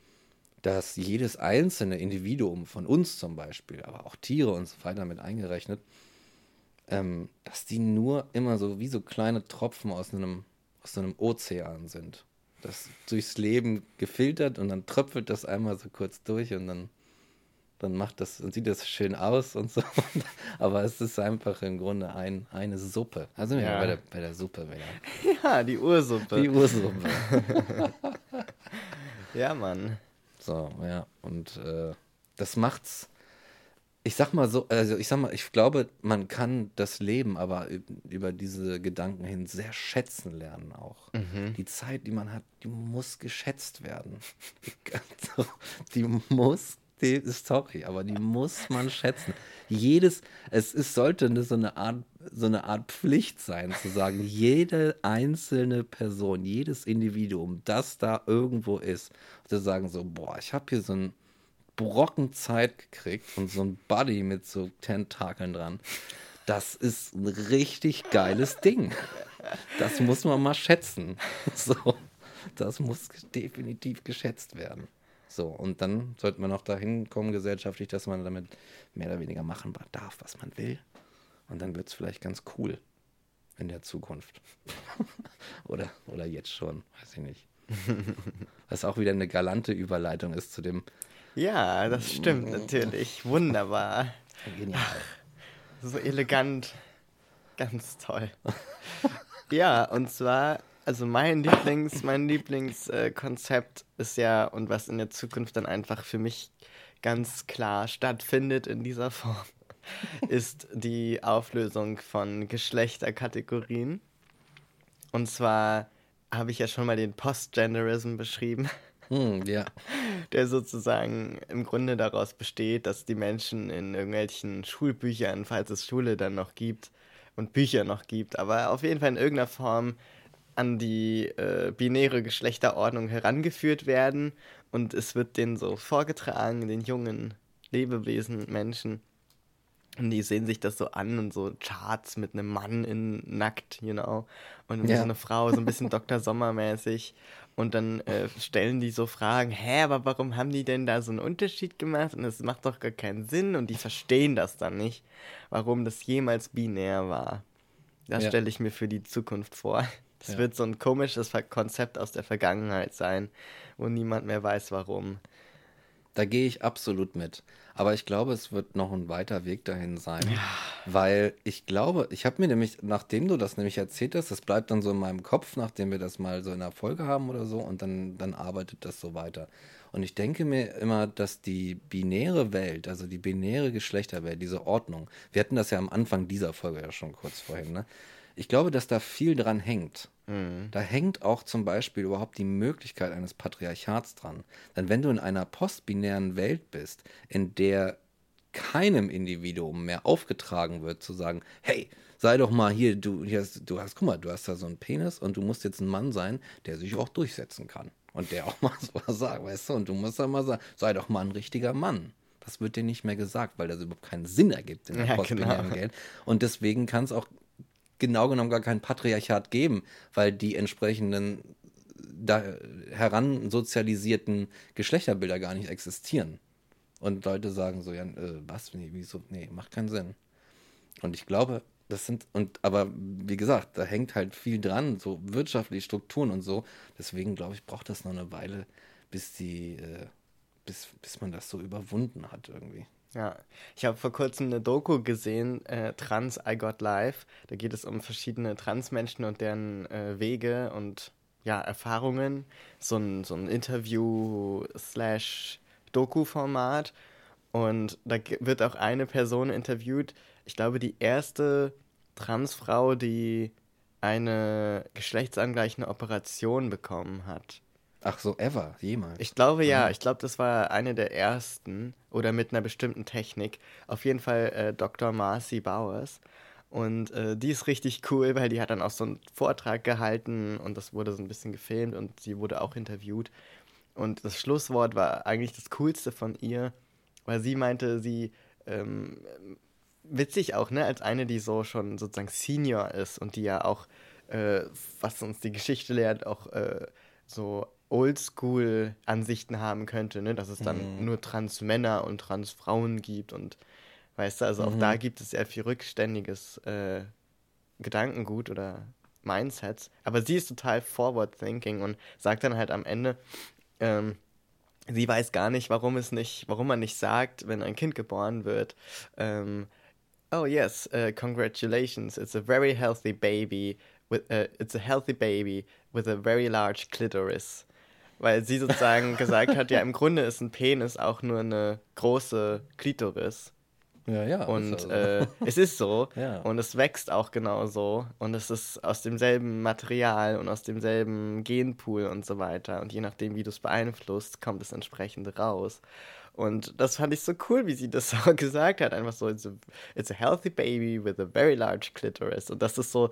dass jedes einzelne Individuum von uns zum Beispiel, aber auch Tiere und so weiter mit eingerechnet, ähm, dass die nur immer so wie so kleine Tropfen aus einem, aus einem Ozean sind. Das durchs Leben gefiltert und dann tröpfelt das einmal so kurz durch und dann dann macht das, dann sieht das schön aus und so. Aber es ist einfach im Grunde ein, eine Suppe. Also ja. bei, der, bei der Suppe wieder. Ja, die Ursuppe. Die Ursuppe. ja, Mann. So, ja. Und äh, das macht's. Ich sag mal so, also ich sag mal, ich glaube, man kann das Leben aber über diese Gedanken hin sehr schätzen lernen auch. Mhm. Die Zeit, die man hat, die muss geschätzt werden. die muss die, sorry, aber die muss man schätzen. Jedes, es ist, sollte so eine Art, so eine Art Pflicht sein, zu sagen, jede einzelne Person, jedes Individuum, das da irgendwo ist, zu sagen so, boah, ich habe hier so einen Brocken Zeit gekriegt und so ein Buddy mit so Tentakeln dran. Das ist ein richtig geiles Ding. Das muss man mal schätzen. So, das muss definitiv geschätzt werden. So, und dann sollte man auch dahin kommen, gesellschaftlich, dass man damit mehr oder weniger machen darf, was man will. Und dann wird es vielleicht ganz cool in der Zukunft. oder, oder jetzt schon, weiß ich nicht. Was auch wieder eine galante Überleitung ist zu dem. Ja, das stimmt natürlich. Wunderbar. Genial. so elegant. Ganz toll. ja, und zwar also mein Lieblings, mein Lieblingskonzept äh, ist ja, und was in der Zukunft dann einfach für mich ganz klar stattfindet in dieser Form, ist die Auflösung von Geschlechterkategorien. Und zwar habe ich ja schon mal den Postgenderism beschrieben. Hm, ja. Der sozusagen im Grunde daraus besteht, dass die Menschen in irgendwelchen Schulbüchern, falls es Schule dann noch gibt und Bücher noch gibt, aber auf jeden Fall in irgendeiner Form an die äh, binäre Geschlechterordnung herangeführt werden und es wird denen so vorgetragen, den jungen Lebewesen, Menschen. Und die sehen sich das so an und so Charts mit einem Mann in nackt, you know, und ja. so eine Frau, so ein bisschen Dr. Sommer-mäßig. Und dann äh, stellen die so Fragen, hä, aber warum haben die denn da so einen Unterschied gemacht? Und es macht doch gar keinen Sinn und die verstehen das dann nicht, warum das jemals binär war. Das ja. stelle ich mir für die Zukunft vor. Das ja. wird so ein komisches Konzept aus der Vergangenheit sein, wo niemand mehr weiß, warum. Da gehe ich absolut mit. Aber ich glaube, es wird noch ein weiter Weg dahin sein. Ja. Weil ich glaube, ich habe mir nämlich, nachdem du das nämlich erzählt hast, das bleibt dann so in meinem Kopf, nachdem wir das mal so in der Folge haben oder so, und dann, dann arbeitet das so weiter. Und ich denke mir immer, dass die binäre Welt, also die binäre Geschlechterwelt, diese Ordnung, wir hatten das ja am Anfang dieser Folge ja schon kurz vorhin, ne? Ich glaube, dass da viel dran hängt. Mhm. Da hängt auch zum Beispiel überhaupt die Möglichkeit eines Patriarchats dran. Denn wenn du in einer postbinären Welt bist, in der keinem Individuum mehr aufgetragen wird, zu sagen, hey, sei doch mal hier, du, hier hast, du hast, guck mal, du hast da so einen Penis und du musst jetzt ein Mann sein, der sich auch durchsetzen kann. Und der auch mal sowas sagt, weißt du, und du musst dann mal sagen, sei doch mal ein richtiger Mann. Das wird dir nicht mehr gesagt, weil das überhaupt keinen Sinn ergibt in der ja, postbinären genau. Welt. Und deswegen kann es auch genau genommen gar kein Patriarchat geben, weil die entsprechenden da heransozialisierten Geschlechterbilder gar nicht existieren. Und Leute sagen so, ja, äh, was, nee, wieso, nee, macht keinen Sinn. Und ich glaube, das sind, und aber wie gesagt, da hängt halt viel dran, so wirtschaftliche Strukturen und so. Deswegen glaube ich, braucht das noch eine Weile, bis die, äh, bis, bis man das so überwunden hat irgendwie. Ja, ich habe vor kurzem eine Doku gesehen, äh, Trans I Got Life. Da geht es um verschiedene Transmenschen und deren äh, Wege und ja, Erfahrungen. So ein, so ein Interview-Slash-Doku-Format. Und da wird auch eine Person interviewt. Ich glaube, die erste Transfrau, die eine geschlechtsangleichende Operation bekommen hat. Ach so, ever, jemals. Ich glaube ja, mhm. ich glaube, das war eine der ersten oder mit einer bestimmten Technik. Auf jeden Fall äh, Dr. Marcy Bowers. Und äh, die ist richtig cool, weil die hat dann auch so einen Vortrag gehalten und das wurde so ein bisschen gefilmt und sie wurde auch interviewt. Und das Schlusswort war eigentlich das Coolste von ihr, weil sie meinte, sie, ähm, witzig auch, ne, als eine, die so schon sozusagen Senior ist und die ja auch, äh, was uns die Geschichte lehrt, auch äh, so Oldschool-Ansichten haben könnte, ne? dass es dann mhm. nur Transmänner und Transfrauen gibt und weißt du, also auch mhm. da gibt es sehr viel rückständiges äh, Gedankengut oder Mindsets. Aber sie ist total forward thinking und sagt dann halt am Ende, ähm, sie weiß gar nicht, warum es nicht, warum man nicht sagt, wenn ein Kind geboren wird, ähm, oh yes, uh, congratulations, it's a very healthy baby, with, uh, it's a healthy baby with a very large clitoris. Weil sie sozusagen gesagt hat, ja, im Grunde ist ein Penis auch nur eine große Klitoris. Ja, ja. Und ist also. äh, es ist so. Ja. Und es wächst auch genauso. Und es ist aus demselben Material und aus demselben Genpool und so weiter. Und je nachdem, wie du es beeinflusst, kommt es entsprechend raus. Und das fand ich so cool, wie sie das so gesagt hat. Einfach so, it's a, it's a healthy baby with a very large clitoris. Und das ist so,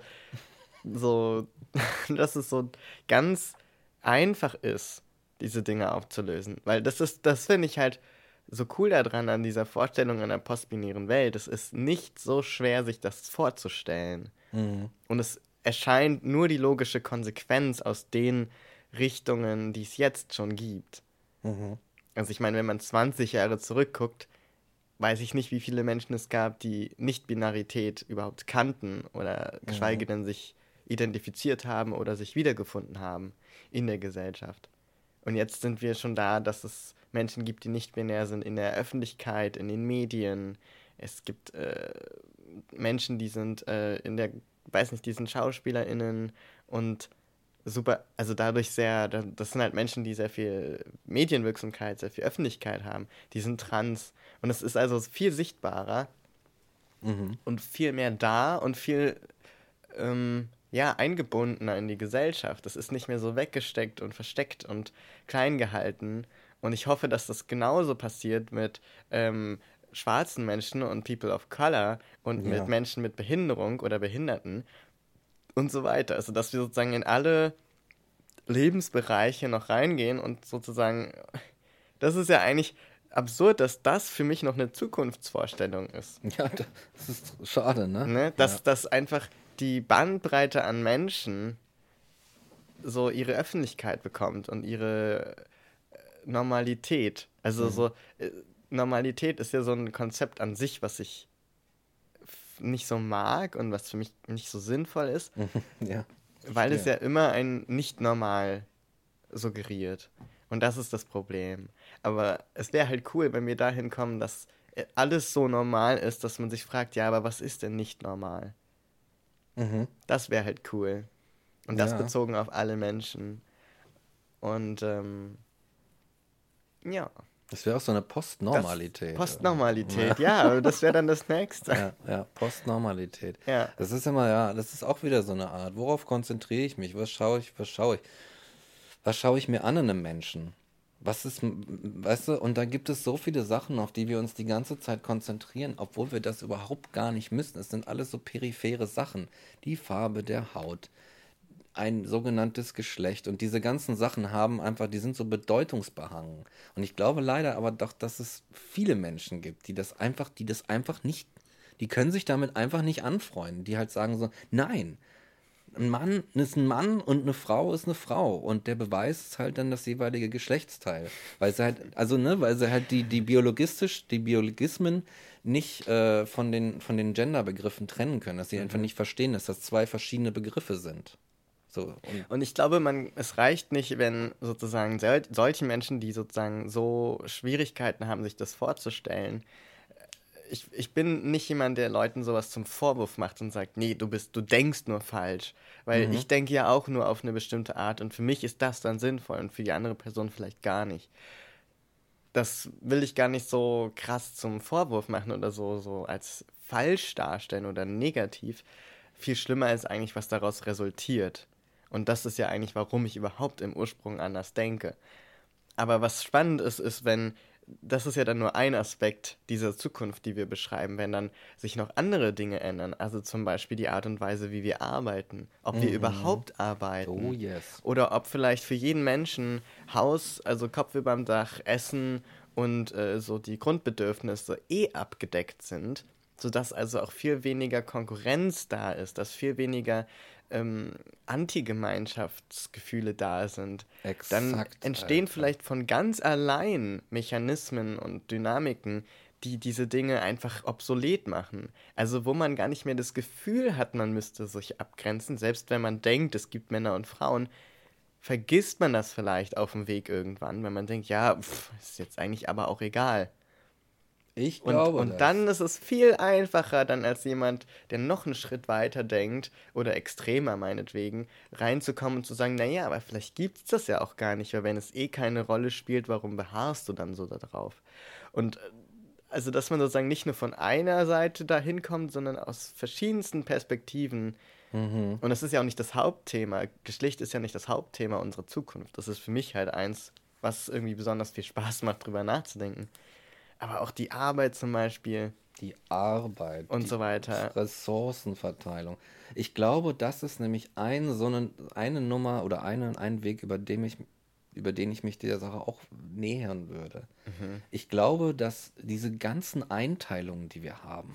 so, dass es so ganz einfach ist, diese Dinge aufzulösen. Weil das ist, das finde ich halt so cool daran an dieser Vorstellung einer postbinären Welt. Es ist nicht so schwer, sich das vorzustellen. Mhm. Und es erscheint nur die logische Konsequenz aus den Richtungen, die es jetzt schon gibt. Mhm. Also ich meine, wenn man 20 Jahre zurückguckt, weiß ich nicht, wie viele Menschen es gab, die Nicht-Binarität überhaupt kannten oder geschweige denn sich identifiziert haben oder sich wiedergefunden haben in der Gesellschaft. Und jetzt sind wir schon da, dass es Menschen gibt, die nicht binär sind in der Öffentlichkeit, in den Medien. Es gibt äh, Menschen, die sind äh, in der, weiß nicht, die sind SchauspielerInnen und super, also dadurch sehr, da- das sind halt Menschen, die sehr viel Medienwirksamkeit, sehr viel Öffentlichkeit haben. Die sind trans. Und es ist also viel sichtbarer Mhm. und viel mehr da und viel ähm, ja, eingebundener in die Gesellschaft. Das ist nicht mehr so weggesteckt und versteckt und klein gehalten. Und ich hoffe, dass das genauso passiert mit ähm, schwarzen Menschen und People of Color und Ja. mit Menschen mit Behinderung oder Behinderten und so weiter. Also, dass wir sozusagen in alle Lebensbereiche noch reingehen und sozusagen, das ist ja eigentlich absurd, dass das für mich noch eine Zukunftsvorstellung ist. Ja, das ist schade, ne? Ne? Dass, ja. dass einfach die Bandbreite an Menschen so ihre Öffentlichkeit bekommt und ihre äh, Normalität. Also Mhm. so, äh, Normalität ist ja so ein Konzept an sich, was ich nicht so mag und was für mich nicht so sinnvoll ist, ja. weil es ja immer ein Nicht-Normal suggeriert. Und das ist das Problem. Aber es wäre halt cool, wenn wir dahin kommen, dass äh, alles so normal ist, dass man sich fragt, ja, aber was ist denn nicht normal? Mhm. Das wäre halt cool. Und das Ja. bezogen auf alle Menschen. Und ähm, ja. Das wäre auch so eine Postnormalität. Postnormalität, ja, aber das wäre dann das nächste. Ja, ja, Postnormalität. Ja. Das ist immer, ja, das ist auch wieder so eine Art. Worauf konzentriere ich mich? Was schaue ich, was schaue ich? Was schaue ich mir an in einem Menschen? Was ist, weißt du, und da gibt es so viele Sachen, auf die wir uns die ganze Zeit konzentrieren, obwohl wir das überhaupt gar nicht müssen. Es sind alles so periphere Sachen. Die Farbe der Haut, ein sogenanntes Geschlecht und diese ganzen Sachen haben einfach, die sind so bedeutungsbehangen. Und ich glaube leider aber doch, dass es viele Menschen gibt, die das einfach, die das einfach nicht, die können sich damit einfach nicht anfreunden, die halt sagen so, nein, ein Mann ist ein Mann und eine Frau ist eine Frau und der Beweis ist halt dann das jeweilige Geschlechtsteil, weil sie halt, also ne, weil sie halt die die biologistisch, die Biologismen nicht äh, von den von den Genderbegriffen trennen können, dass sie einfach nicht verstehen, dass das zwei verschiedene Begriffe sind. So und Und ich glaube, man, es reicht nicht, wenn sozusagen sol solche Menschen, die sozusagen so Schwierigkeiten haben, sich das vorzustellen. Ich, ich bin nicht jemand, der Leuten sowas zum Vorwurf macht und sagt, nee, du bist, du denkst nur falsch. Weil ich denke ja auch nur auf eine bestimmte Art und für mich ist das dann sinnvoll und für die andere Person vielleicht gar nicht. Das will ich gar nicht so krass zum Vorwurf machen oder so, so als falsch darstellen oder negativ. Viel schlimmer ist eigentlich, was daraus resultiert. Und das ist ja eigentlich, warum ich überhaupt im Ursprung anders denke. Aber was spannend ist, ist, wenn, das ist ja dann nur ein Aspekt dieser Zukunft, die wir beschreiben, wenn dann sich noch andere Dinge ändern. Also zum Beispiel die Art und Weise, wie wir arbeiten. Ob wir überhaupt arbeiten. oh yes. Oder ob vielleicht für jeden Menschen Haus, also Kopf über dem Dach, Essen und äh, so die Grundbedürfnisse eh abgedeckt sind, sodass also auch viel weniger Konkurrenz da ist, dass viel weniger ähm, Antigemeinschaftsgefühle da sind. Dann Exakt, entstehen Alter. vielleicht von ganz allein Mechanismen und Dynamiken, die diese Dinge einfach obsolet machen. Also wo man gar nicht mehr das Gefühl hat, man müsste sich abgrenzen, selbst wenn man denkt, es gibt Männer und Frauen, vergisst man das vielleicht auf dem Weg irgendwann, wenn man denkt, ja, pff, ist jetzt eigentlich aber auch egal. Ich Und, glaube und das. dann ist es viel einfacher, dann als jemand, der noch einen Schritt weiter denkt oder extremer meinetwegen, reinzukommen und zu sagen, naja, aber vielleicht gibt es das ja auch gar nicht, weil wenn es eh keine Rolle spielt, warum beharrst du dann so darauf? Und äh, also, dass man sozusagen nicht nur von einer Seite da hinkommt, sondern aus verschiedensten Perspektiven. Mhm. Und das ist ja auch nicht das Hauptthema. Geschlecht ist ja nicht das Hauptthema unserer Zukunft. Das ist für mich halt eins, was irgendwie besonders viel Spaß macht, drüber nachzudenken. Aber auch die Arbeit zum Beispiel Die Arbeit. und die so weiter. Ressourcenverteilung. Ich glaube, das ist nämlich ein, so eine, eine Nummer oder eine, ein Weg, über den, ich, über den ich mich dieser Sache auch nähern würde. Ich glaube, dass diese ganzen Einteilungen, die wir haben,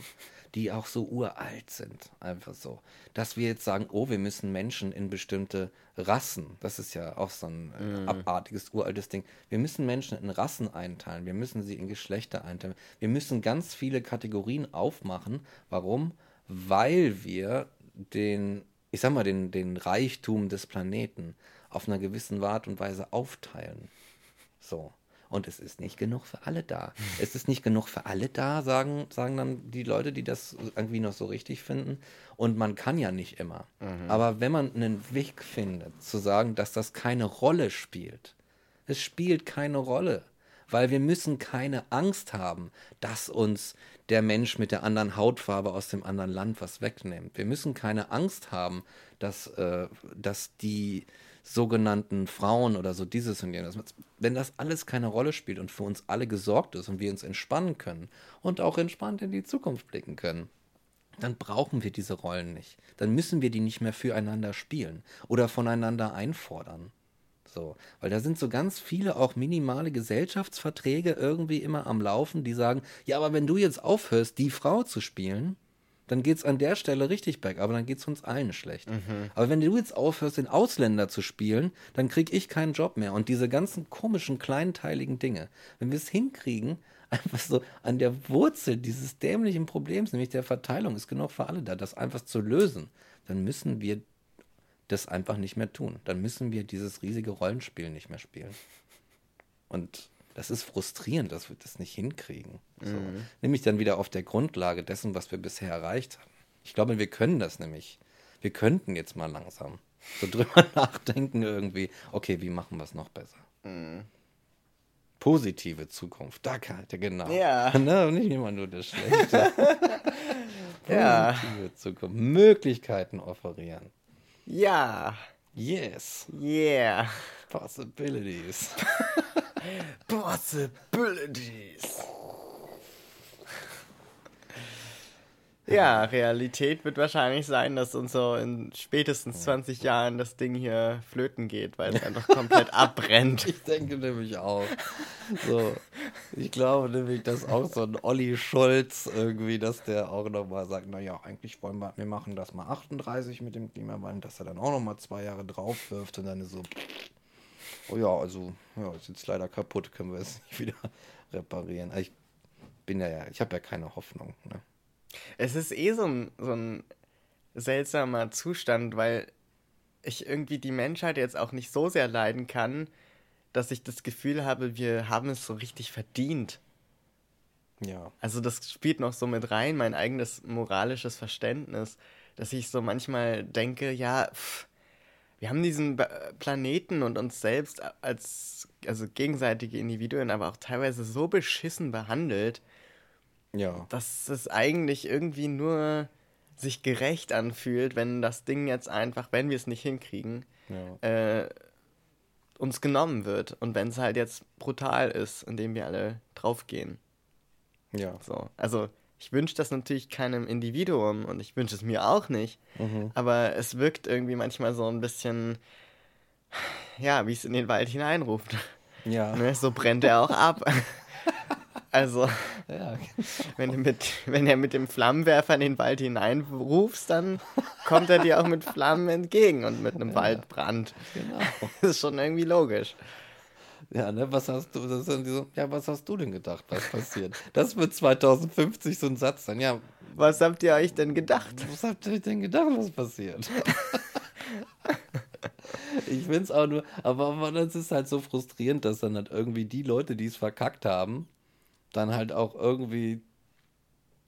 die auch so uralt sind, einfach so, dass wir jetzt sagen, oh, wir müssen Menschen in bestimmte Rassen, das ist ja auch so ein äh, abartiges, uraltes Ding, wir müssen Menschen in Rassen einteilen, wir müssen sie in Geschlechter einteilen, wir müssen ganz viele Kategorien aufmachen. Warum? Weil wir den, ich sag mal, den, den Reichtum des Planeten auf einer gewissen Art und Weise aufteilen. So. Und es ist nicht genug für alle da. Es ist nicht genug für alle da, sagen, sagen dann die Leute, die das irgendwie noch so richtig finden. Und man kann ja nicht immer. Aber wenn man einen Weg findet, zu sagen, dass das keine Rolle spielt, es spielt keine Rolle. Weil wir müssen keine Angst haben, dass uns der Mensch mit der anderen Hautfarbe aus dem anderen Land was wegnimmt. Wir müssen keine Angst haben, dass, äh, dass die sogenannten Frauen oder so dieses und jenes. Wenn das alles keine Rolle spielt und für uns alle gesorgt ist und wir uns entspannen können und auch entspannt in die Zukunft blicken können, dann brauchen wir diese Rollen nicht. Dann müssen wir die nicht mehr füreinander spielen oder voneinander einfordern. So, weil da sind so ganz viele auch minimale Gesellschaftsverträge irgendwie immer am Laufen, die sagen, ja, aber wenn du jetzt aufhörst, die Frau zu spielen, dann geht es an der Stelle richtig berg, aber dann geht es uns allen schlecht. Aber wenn du jetzt aufhörst, den Ausländer zu spielen, dann krieg ich keinen Job mehr. Und diese ganzen komischen, kleinteiligen Dinge, wenn wir es hinkriegen, einfach so an der Wurzel dieses dämlichen Problems, nämlich der Verteilung, ist genug für alle da, das einfach zu lösen, dann müssen wir das einfach nicht mehr tun. Dann müssen wir dieses riesige Rollenspiel nicht mehr spielen. Und das ist frustrierend, dass wir das nicht hinkriegen. So. Nämlich dann wieder auf der Grundlage dessen, was wir bisher erreicht haben. Ich glaube, wir können das nämlich. Wir könnten jetzt mal langsam so drüber nachdenken irgendwie. Okay, wie machen wir es noch besser? Positive Zukunft, da kann ja genau. Ja. Ne, nicht immer nur das Schlechte. Ja. Positive Zukunft, Möglichkeiten offerieren. Ja, Yes, yeah. possibilities. Possibilities. Ja, Realität wird wahrscheinlich sein, dass uns so in spätestens 20 Jahren das Ding hier flöten geht, weil es einfach komplett abbrennt. Ich denke nämlich auch. So, ich glaube nämlich, dass auch so ein Olli Schulz irgendwie, dass der auch nochmal sagt, naja, eigentlich wollen wir, wir machen das mal 38 mit dem Klimawandel, dass er dann auch nochmal zwei Jahre drauf wirft und dann ist so, oh ja, also, ja, ist jetzt leider kaputt, können wir es nicht wieder reparieren. Also Ich bin ja ich habe ja keine Hoffnung. Ne? Es ist eh so ein, so ein seltsamer Zustand, weil ich irgendwie die Menschheit jetzt auch nicht so sehr leiden kann, dass ich das Gefühl habe, wir haben es so richtig verdient. Ja. Also das spielt noch so mit rein, mein eigenes moralisches Verständnis, dass ich so manchmal denke, ja, pff, wir haben diesen Planeten und uns selbst als also gegenseitige Individuen, aber auch teilweise so beschissen behandelt, Ja. dass es eigentlich irgendwie nur sich gerecht anfühlt, wenn das Ding jetzt einfach, wenn wir es nicht hinkriegen, Ja. äh, uns genommen wird. Und wenn es halt jetzt brutal ist, indem wir alle draufgehen. Ja. So. Also ich wünsche das natürlich keinem Individuum und ich wünsche es mir auch nicht. Aber es wirkt irgendwie manchmal so ein bisschen, ja, wie es in den Wald hineinruft. Ja. Ne? So brennt er auch ab. Also, ja. wenn du mit, wenn er mit dem Flammenwerfer in den Wald hineinrufst, dann kommt er dir auch mit Flammen entgegen und mit einem Waldbrand. Genau. Das ist schon irgendwie logisch. Ja, ne, was hast du, das sind so, ja, was hast du denn gedacht, was passiert? Das wird 2050 so ein Satz sein. Ja, Was habt ihr euch denn gedacht? was habt ihr denn gedacht, was passiert? Ich finde es auch nur, aber, aber das ist halt so frustrierend, dass dann halt irgendwie die Leute, die es verkackt haben, dann halt auch irgendwie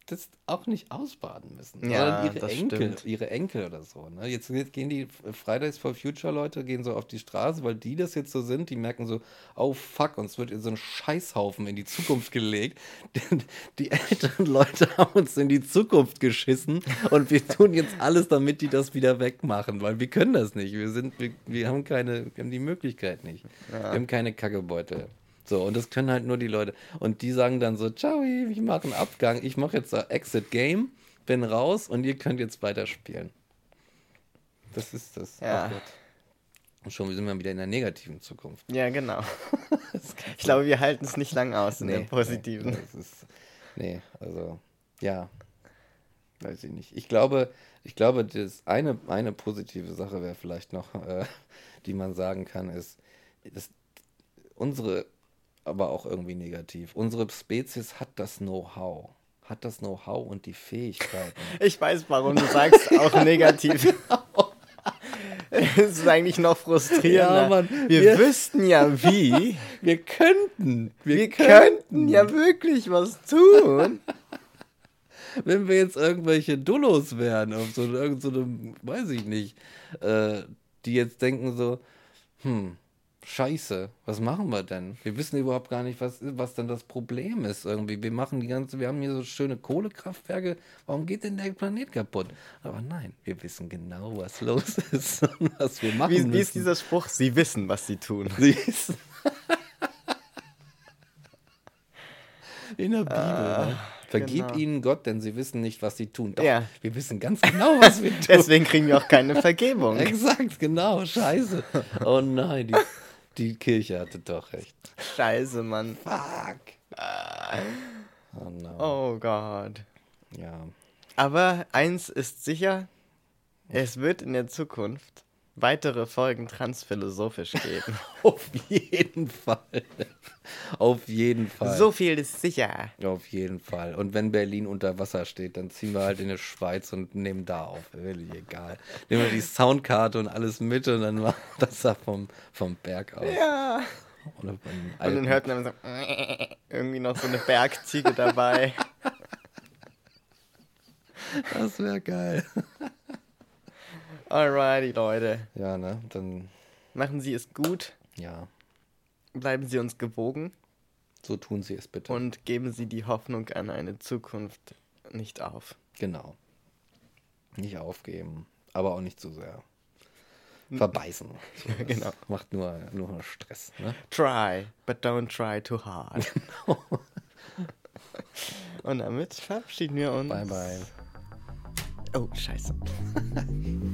das auch nicht ausbaden müssen. Ja, Sondern ihre Enkel, stimmt. ihre Enkel oder so. Ne? Jetzt, gehen die Fridays for Future Leute gehen so auf die Straße, weil die das jetzt so sind, die merken so, oh fuck, uns wird in so ein Scheißhaufen in die Zukunft gelegt. Die, die älteren Leute haben uns in die Zukunft geschissen und wir tun jetzt alles, damit die das wieder wegmachen, weil wir können das nicht. Wir sind, wir, wir haben keine, wir haben die Möglichkeit nicht. Wir haben keine Kackebeutel. So, und das können halt nur die Leute. Und die sagen dann so, ciao, ich mache einen Abgang, ich mache jetzt Exit Game, bin raus und ihr könnt jetzt weiterspielen. Das ist das. Ja. Und schon sind wir wieder in der negativen Zukunft. Ja, genau. Ich glaube, wir halten es nicht lang aus in der positiven. Nee, das ist, nee, also, ja. Weiß ich nicht. Ich glaube, ich glaube, das eine, eine positive Sache wäre vielleicht noch, äh, die man sagen kann, ist, dass unsere, aber auch irgendwie negativ, unsere Spezies hat das Know-how. Hat das Know-how und die Fähigkeiten. Ich weiß, warum du sagst, auch negativ. Es ist eigentlich noch frustrierender. Ja, Mann, wir, wir- wüssten ja wie. Wir könnten, wir, Wir könnten ja wirklich was tun. wenn wir jetzt irgendwelche Dullos wären, auf so, irgend so einem, weiß ich nicht, äh, die jetzt denken so, hm, scheiße, was machen wir denn? Wir wissen überhaupt gar nicht, was, was denn das Problem ist irgendwie. Wir machen die ganze, wir haben hier so schöne Kohlekraftwerke, warum geht denn der Planet kaputt? Aber nein, wir wissen genau, was los ist und was wir machen Wie, wie ist müssen. dieser Spruch? Sie wissen, was sie tun. Siehst du? In der Bibel. ne? Vergib genau. ihnen Gott, denn sie wissen nicht, was sie tun. Doch, Ja. wir wissen ganz genau, was wir tun. Deswegen kriegen wir auch keine Vergebung. Exakt, genau, scheiße. Oh nein, die, die Kirche hatte doch recht. Scheiße, Mann. Fuck. Oh no. Oh Gott. Ja. Aber eins ist sicher, es wird in der Zukunft weitere Folgen transphilosophisch geben. Auf jeden Fall. Auf jeden Fall. so viel ist sicher. Auf jeden Fall. Und wenn Berlin unter Wasser steht, dann ziehen wir halt in die Schweiz und nehmen da auf. Völlig egal. Nehmen wir die Soundkarte und alles mit und dann machen wir das da vom, vom Berg aus. Ja. Und Alpen. dann hört man so irgendwie noch so eine Bergziege dabei. Das wäre geil. Alrighty, Leute. Ja, ne? Dann, Machen Sie es gut. ja. Bleiben Sie uns gewogen. So tun Sie es bitte. Und geben Sie die Hoffnung an eine Zukunft nicht auf. Genau. Nicht aufgeben, aber auch nicht zu sehr. Verbeißen. Sowas. genau. Macht nur, nur Stress. Ne? Try, but don't try too hard. Und damit verabschieden wir uns. Bye, bye. Oh, scheiße.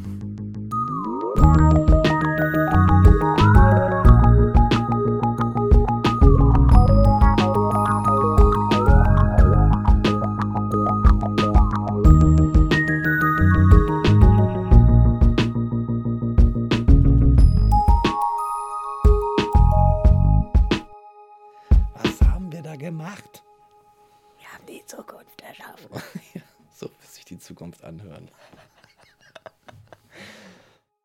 die Zukunft anhören.